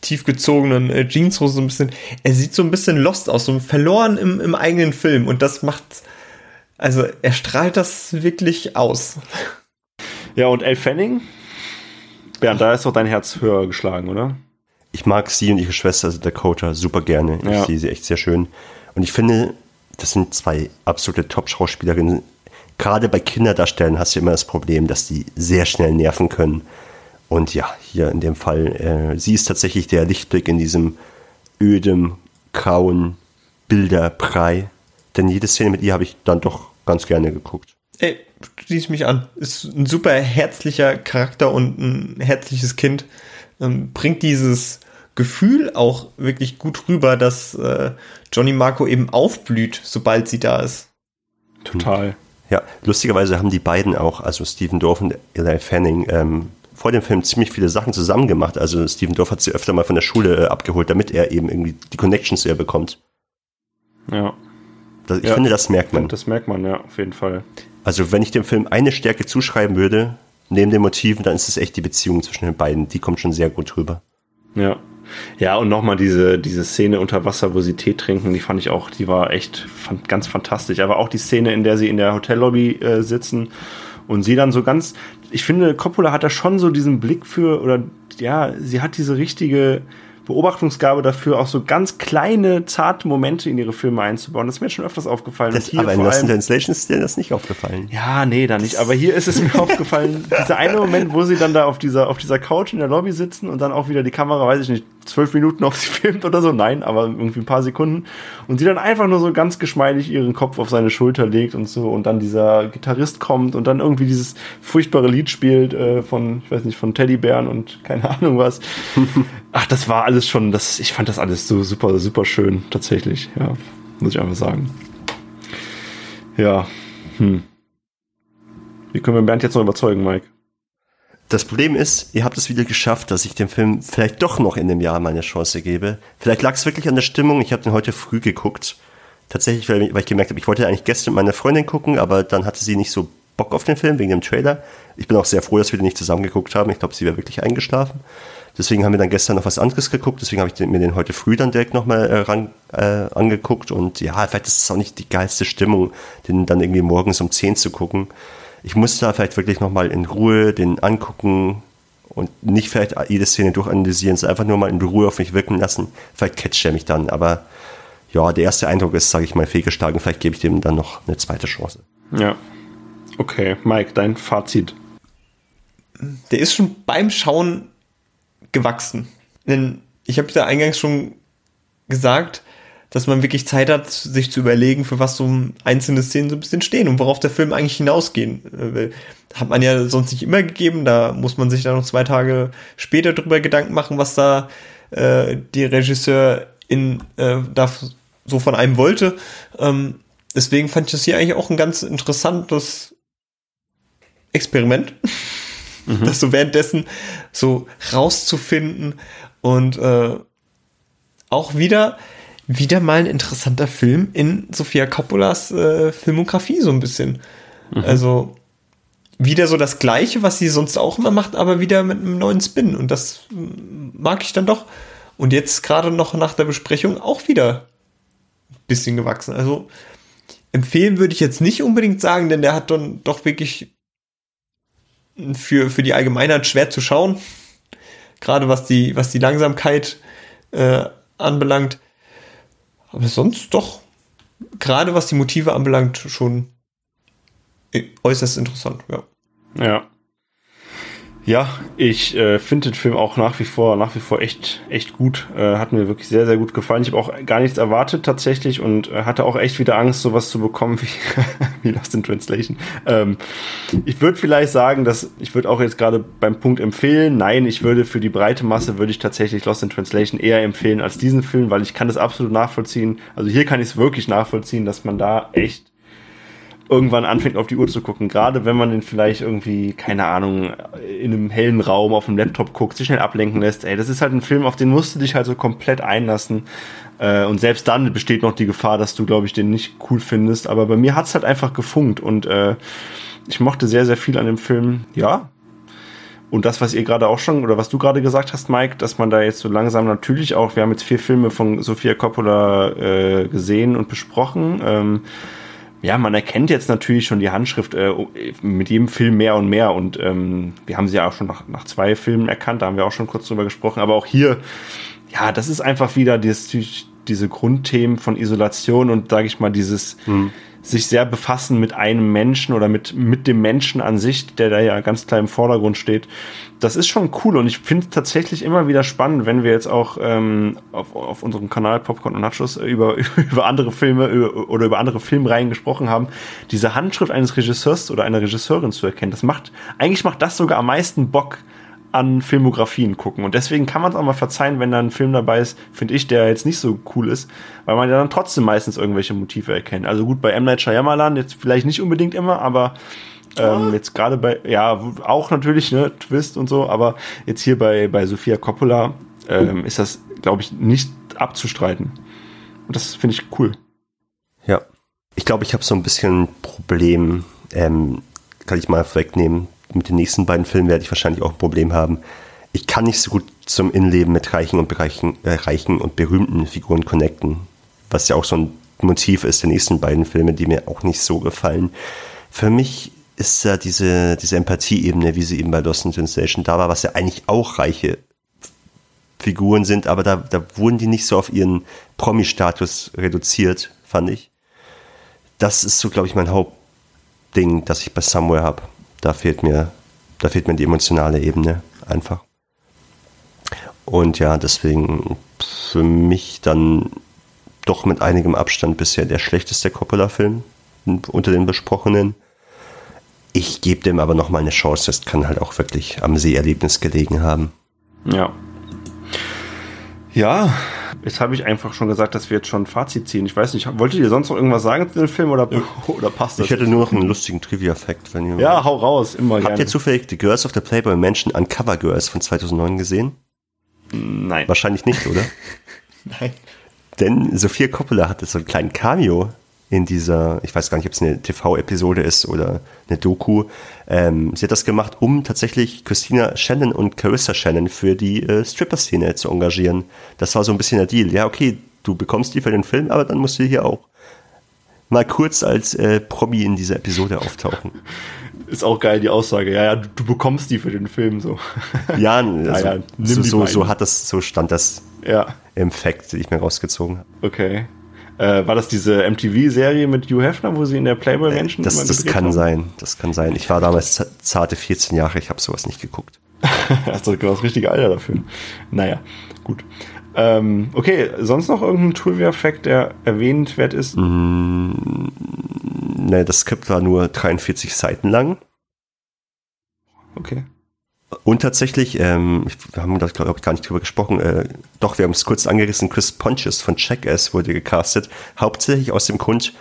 tiefgezogenen äh, Jeanshose so ein bisschen, er sieht so ein bisschen lost aus, so verloren im, im eigenen Film und das macht, also er strahlt das wirklich aus. Ja, und Elle Fanning? Bernd, da ist doch dein Herz höher geschlagen, oder? ich mag sie und ihre Schwester also Dakota super gerne. Ja. Ich sehe sie echt sehr schön. Und ich finde, das sind zwei absolute Top-Schauspielerinnen. Gerade bei Kinderdarstellern hast du immer das Problem, dass die sehr schnell nerven können. Und ja, hier in dem Fall, äh, sie ist tatsächlich der Lichtblick in diesem ödem, grauen Bilderbrei. Denn jede Szene mit ihr habe ich dann doch ganz gerne geguckt. Ey, schließe mich an. Ist ein super herzlicher Charakter und ein herzliches Kind ähm, bringt dieses Gefühl auch wirklich gut rüber, dass äh, Johnny Marco eben aufblüht, sobald sie da ist. Total. Ja, lustigerweise haben die beiden auch, also Stephen Dorff und Eli Fanning, ähm, vor dem Film ziemlich viele Sachen zusammen gemacht. Also Stephen Dorff hat sie öfter mal von der Schule äh, abgeholt, damit er eben irgendwie die Connections zu ihr bekommt. Ja. Das, ich ja, finde, das merkt man. Das merkt man, ja, auf jeden Fall. Also wenn ich dem Film eine Stärke zuschreiben würde, neben den Motiven, dann ist es echt die Beziehung zwischen den beiden. Die kommt schon sehr gut rüber. Ja. Ja, und nochmal diese, diese Szene unter Wasser, wo sie Tee trinken, die fand ich auch, die war echt ganz fantastisch. Aber auch die Szene, in der sie in der Hotellobby äh, sitzen und sie dann so ganz, ich finde, Coppola hat da schon so diesen Blick für, oder ja, sie hat diese richtige Beobachtungsgabe dafür, auch so ganz kleine, zarte Momente in ihre Filme einzubauen. Das ist mir schon öfters aufgefallen. Das, aber in Lost in Translation ist dir das nicht aufgefallen. Ja, nee, da nicht. Aber hier ist es mir (laughs) aufgefallen, dieser eine Moment, wo sie dann da auf dieser, auf dieser Couch in der Lobby sitzen und dann auch wieder die Kamera, weiß ich nicht, zwölf Minuten auf sie (laughs) filmt oder so. Nein, aber irgendwie ein paar Sekunden. Und sie dann einfach nur so ganz geschmeidig ihren Kopf auf seine Schulter legt und so. Und dann dieser Gitarrist kommt und dann irgendwie dieses furchtbare Lied spielt äh, von, ich weiß nicht, von Teddybären und keine (laughs) Ahnung was. Ach, das war alles schon, das, ich fand das alles so super, super schön, tatsächlich, ja. Muss ich einfach sagen. Ja. Hm. Wie können wir Bernd jetzt noch überzeugen, Mike? Das Problem ist, ihr habt es wieder geschafft, dass ich dem Film vielleicht doch noch in dem Jahr meine Chance gebe. Vielleicht lag es wirklich an der Stimmung. Ich habe den heute früh geguckt. Tatsächlich, weil, ich gemerkt habe, ich wollte eigentlich gestern mit meiner Freundin gucken, aber dann hatte sie nicht so Bock auf den Film wegen dem Trailer. Ich bin auch sehr froh, dass wir den nicht zusammen geguckt haben. Ich glaube, sie wäre wirklich eingeschlafen. Deswegen haben wir dann gestern noch was anderes geguckt. Deswegen habe ich mir den heute früh dann direkt nochmal äh, äh, angeguckt. Und ja, vielleicht ist es auch nicht die geilste Stimmung, den dann irgendwie morgens um 10 zu gucken. Ich muss da vielleicht wirklich nochmal in Ruhe den angucken und nicht vielleicht jede Szene durchanalysieren, sondern einfach nur mal in Ruhe auf mich wirken lassen. Vielleicht catcht er mich dann. Aber ja, der erste Eindruck ist, sage ich mal, fehlgeschlagen. Vielleicht gebe ich dem dann noch eine zweite Chance. Ja. Okay, Mike, dein Fazit. Der ist schon beim Schauen gewachsen. Denn ich habe ja eingangs schon gesagt, dass man wirklich Zeit hat, sich zu überlegen, für was so einzelne Szenen so ein bisschen stehen und worauf der Film eigentlich hinausgehen will. Hat man ja sonst nicht immer gegeben, da muss man sich dann noch zwei Tage später drüber Gedanken machen, was da äh, die Regisseurin äh, da so von einem wollte. Ähm, deswegen fand ich das hier eigentlich auch ein ganz interessantes Experiment mhm. das so währenddessen so rauszufinden und äh, auch wieder wieder mal ein interessanter Film in Sofia Coppolas äh, Filmografie so ein bisschen. Mhm. Also wieder so das Gleiche, was sie sonst auch immer macht, aber wieder mit einem neuen Spin. Und das mag ich dann doch. Und jetzt gerade noch nach der Besprechung auch wieder ein bisschen gewachsen. Also empfehlen würde ich jetzt nicht unbedingt sagen, denn der hat dann doch wirklich für, für die Allgemeinheit schwer zu schauen. Gerade was die, was die Langsamkeit äh, anbelangt. Aber sonst doch, gerade was die Motive anbelangt, schon äußerst interessant, ja. Ja. Ja, ich äh, finde den Film auch nach wie vor, nach wie vor echt, echt gut. Äh, hat mir wirklich sehr, sehr gut gefallen. Ich habe auch gar nichts erwartet tatsächlich und äh, hatte auch echt wieder Angst, sowas zu bekommen wie, (laughs) wie Lost in Translation. Ähm, ich würde vielleicht sagen, dass ich würde auch jetzt gerade beim Punkt empfehlen. Nein, ich würde für die breite Masse würde ich tatsächlich Lost in Translation eher empfehlen als diesen Film, weil ich kann das absolut nachvollziehen. Also hier kann ich es wirklich nachvollziehen, dass man da echt irgendwann anfängt auf die Uhr zu gucken. Gerade wenn man den vielleicht irgendwie, keine Ahnung, in einem hellen Raum auf dem Laptop guckt, sich schnell ablenken lässt. Ey, das ist halt ein Film, auf den musst du dich halt so komplett einlassen. Äh, und selbst dann besteht noch die Gefahr, dass du, glaube ich, den nicht cool findest. Aber bei mir hat's halt einfach gefunkt und äh, ich mochte sehr, sehr viel an dem Film. Ja, und das, was ihr gerade auch schon, oder was du gerade gesagt hast, Mike, dass man da jetzt so langsam natürlich auch, wir haben jetzt vier Filme von Sofia Coppola äh, gesehen und besprochen. Ähm, ja, man erkennt jetzt natürlich schon die Handschrift äh, mit jedem Film mehr und mehr. Und ähm, wir haben sie ja auch schon nach, nach zwei Filmen erkannt, da haben wir auch schon kurz drüber gesprochen. Aber auch hier, ja, das ist einfach wieder dieses, diese Grundthemen von Isolation und, sage ich mal, dieses mhm. Sich sehr befassen mit einem Menschen oder mit, mit dem Menschen an sich, der da ja ganz klar im Vordergrund steht das ist schon cool und ich finde es tatsächlich immer wieder spannend, wenn wir jetzt auch ähm, auf, auf unserem Kanal Popcorn und Nachschuss über, (laughs) über andere Filme über, oder über andere Filmreihen gesprochen haben, diese Handschrift eines Regisseurs oder einer Regisseurin zu erkennen. Das macht, eigentlich macht das sogar am meisten Bock an Filmografien gucken. Und deswegen kann man es auch mal verzeihen, wenn da ein Film dabei ist, finde ich, der jetzt nicht so cool ist, weil man ja dann trotzdem meistens irgendwelche Motive erkennt. Also gut, bei M. Night Shyamalan jetzt vielleicht nicht unbedingt immer, aber ähm, jetzt gerade bei, ja, auch natürlich, ne, Twist und so, aber jetzt hier bei, bei Sofia Coppola ähm, ist das, glaube ich, nicht abzustreiten. Und das finde ich cool. Ja. Ich glaube, ich habe so ein bisschen ein Problem, ähm, kann ich mal wegnehmen. Mit den nächsten beiden Filmen werde ich wahrscheinlich auch ein Problem haben. Ich kann nicht so gut zum Innenleben mit reichen und, bereichen, äh, reichen und berühmten Figuren connecten. Was ja auch so ein Motiv ist der nächsten beiden Filme, die mir auch nicht so gefallen. Für mich ist ja diese, diese Empathieebene, wie sie eben bei Lost in Translation da war, was ja eigentlich auch reiche Figuren sind, aber da, da wurden die nicht so auf ihren Promi-Status reduziert, fand ich. Das ist so, glaube ich, mein Hauptding, das ich bei Somewhere habe. Da fehlt mir, da fehlt mir die emotionale Ebene einfach. Und ja, deswegen für mich dann doch mit einigem Abstand bisher der schlechteste Coppola-Film unter den besprochenen. Ich gebe dem aber noch mal eine Chance. Das kann halt auch wirklich am Seherlebnis gelegen haben. Ja. Ja, jetzt habe ich einfach schon gesagt, dass wir jetzt schon ein Fazit ziehen. Ich weiß nicht, wolltet ihr sonst noch irgendwas sagen zu dem Film oder, ja. oder passt das? Ich hätte nur noch einen lustigen Trivia-Fact, wenn ihr. Ja, hau raus, immer Habt gerne. ihr zufällig The Girls of the Playboy Mansion Uncover Girls von 2009 gesehen? Nein. Wahrscheinlich nicht, oder? (laughs) Nein. Denn Sophia Coppola hatte so einen kleinen Cameo in dieser, ich weiß gar nicht, ob es eine TV-Episode ist oder eine Doku. Ähm, sie hat das gemacht, um tatsächlich Christina Shannon und Carissa Shannon für die äh, Stripper-Szene zu engagieren. Das war so ein bisschen der Deal. Ja, okay, du bekommst die für den Film, aber dann musst du hier auch mal kurz als äh, Promi in dieser Episode auftauchen. (laughs) Ist auch geil, die Aussage. Ja, ja, du, du bekommst die für den Film so. (laughs) (laughs) Ja, also, ja, ja so, so, so, hat das, so stand das ja. im Fact, den ich mir rausgezogen habe. Okay. Äh, war das diese MTV-Serie mit Hugh Hefner, wo sie in der Playboy Mansion Das, das kann haben? sein, das kann sein. Ich war damals zarte 14 Jahre, ich habe sowas nicht geguckt. (laughs) Hast du das richtige Alter dafür. Naja, gut. Ähm, okay, sonst noch irgendein Trivia-Fact, der erwähnt wert ist? Mm, ne, das Skript war nur 43 Seiten lang. Okay. Und tatsächlich, ähm, wir haben da glaube ich gar nicht drüber gesprochen, äh, doch, wir haben es kurz angerissen, Chris Pontius von Check-Ass wurde gecastet, hauptsächlich aus dem Grund,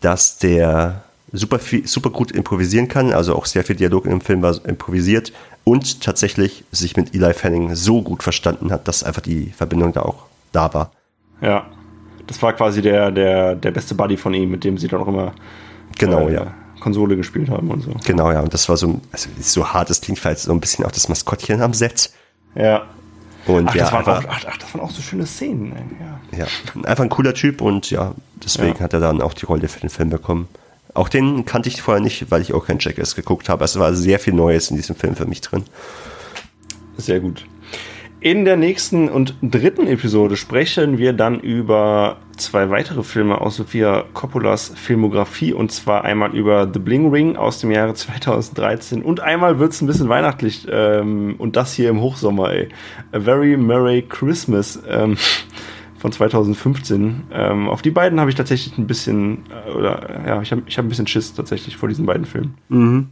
dass der super, viel, super gut improvisieren kann, also auch sehr viel Dialog im Film war improvisiert und tatsächlich sich mit Eli Fanning so gut verstanden hat, dass einfach die Verbindung da auch da war. Ja, das war quasi der, der, der beste Buddy von ihm, mit dem sie dann auch immer genau, äh, ja Konsole gespielt haben und so. Genau, ja. Und das war so, also so hart, das klingt vielleicht so ein bisschen auch das Maskottchen am Set. Ja. Und ach, ja, das waren auch, ach, ach, das waren auch so schöne Szenen. Ja, ja einfach ein cooler Typ und ja, deswegen ja. hat er dann auch die Rolle für den Film bekommen. Auch den kannte ich vorher nicht, weil ich auch kein Jackass geguckt habe. Es war sehr viel Neues in diesem Film für mich drin. Sehr gut. In der nächsten und dritten Episode sprechen wir dann über zwei weitere Filme aus Sofia Coppolas Filmografie und zwar einmal über The Bling Ring aus dem Jahre 2013 und einmal wird es ein bisschen weihnachtlich ähm, und das hier im Hochsommer, ey. A Very Merry Christmas ähm, von 2015. Ähm, auf die beiden habe ich tatsächlich ein bisschen, äh, oder ja, ich habe ich hab ein bisschen Schiss tatsächlich vor diesen beiden Filmen. Mhm.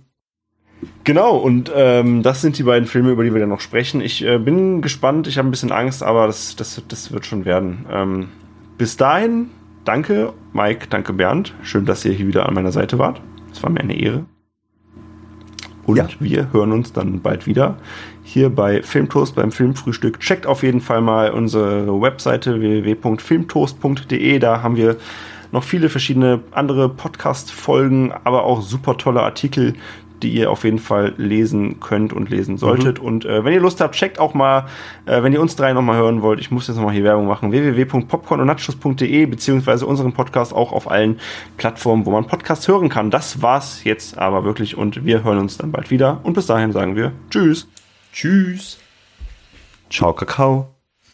Genau, und ähm, das sind die beiden Filme, über die wir dann noch sprechen. Ich äh, bin gespannt, ich habe ein bisschen Angst, aber das, das, das wird schon werden. Ähm, bis dahin, danke Mike, danke Bernd. Schön, dass ihr hier wieder an meiner Seite wart. Es war mir eine Ehre. Und ja. wir hören uns dann bald wieder hier bei Filmtoast beim Filmfrühstück. Checkt auf jeden Fall mal unsere Webseite www.filmtoast.de. Da haben wir noch viele verschiedene andere Podcast-Folgen, aber auch super tolle Artikel, die ihr auf jeden Fall lesen könnt und lesen solltet. Mhm. Und äh, wenn ihr Lust habt, checkt auch mal, äh, wenn ihr uns drei nochmal hören wollt, ich muss jetzt nochmal hier Werbung machen, www.popcornundnachos.de beziehungsweise unseren Podcast auch auf allen Plattformen, wo man Podcasts hören kann. Das war's jetzt aber wirklich und wir hören uns dann bald wieder. Und bis dahin sagen wir Tschüss. Tschüss. Ciao, Kakao.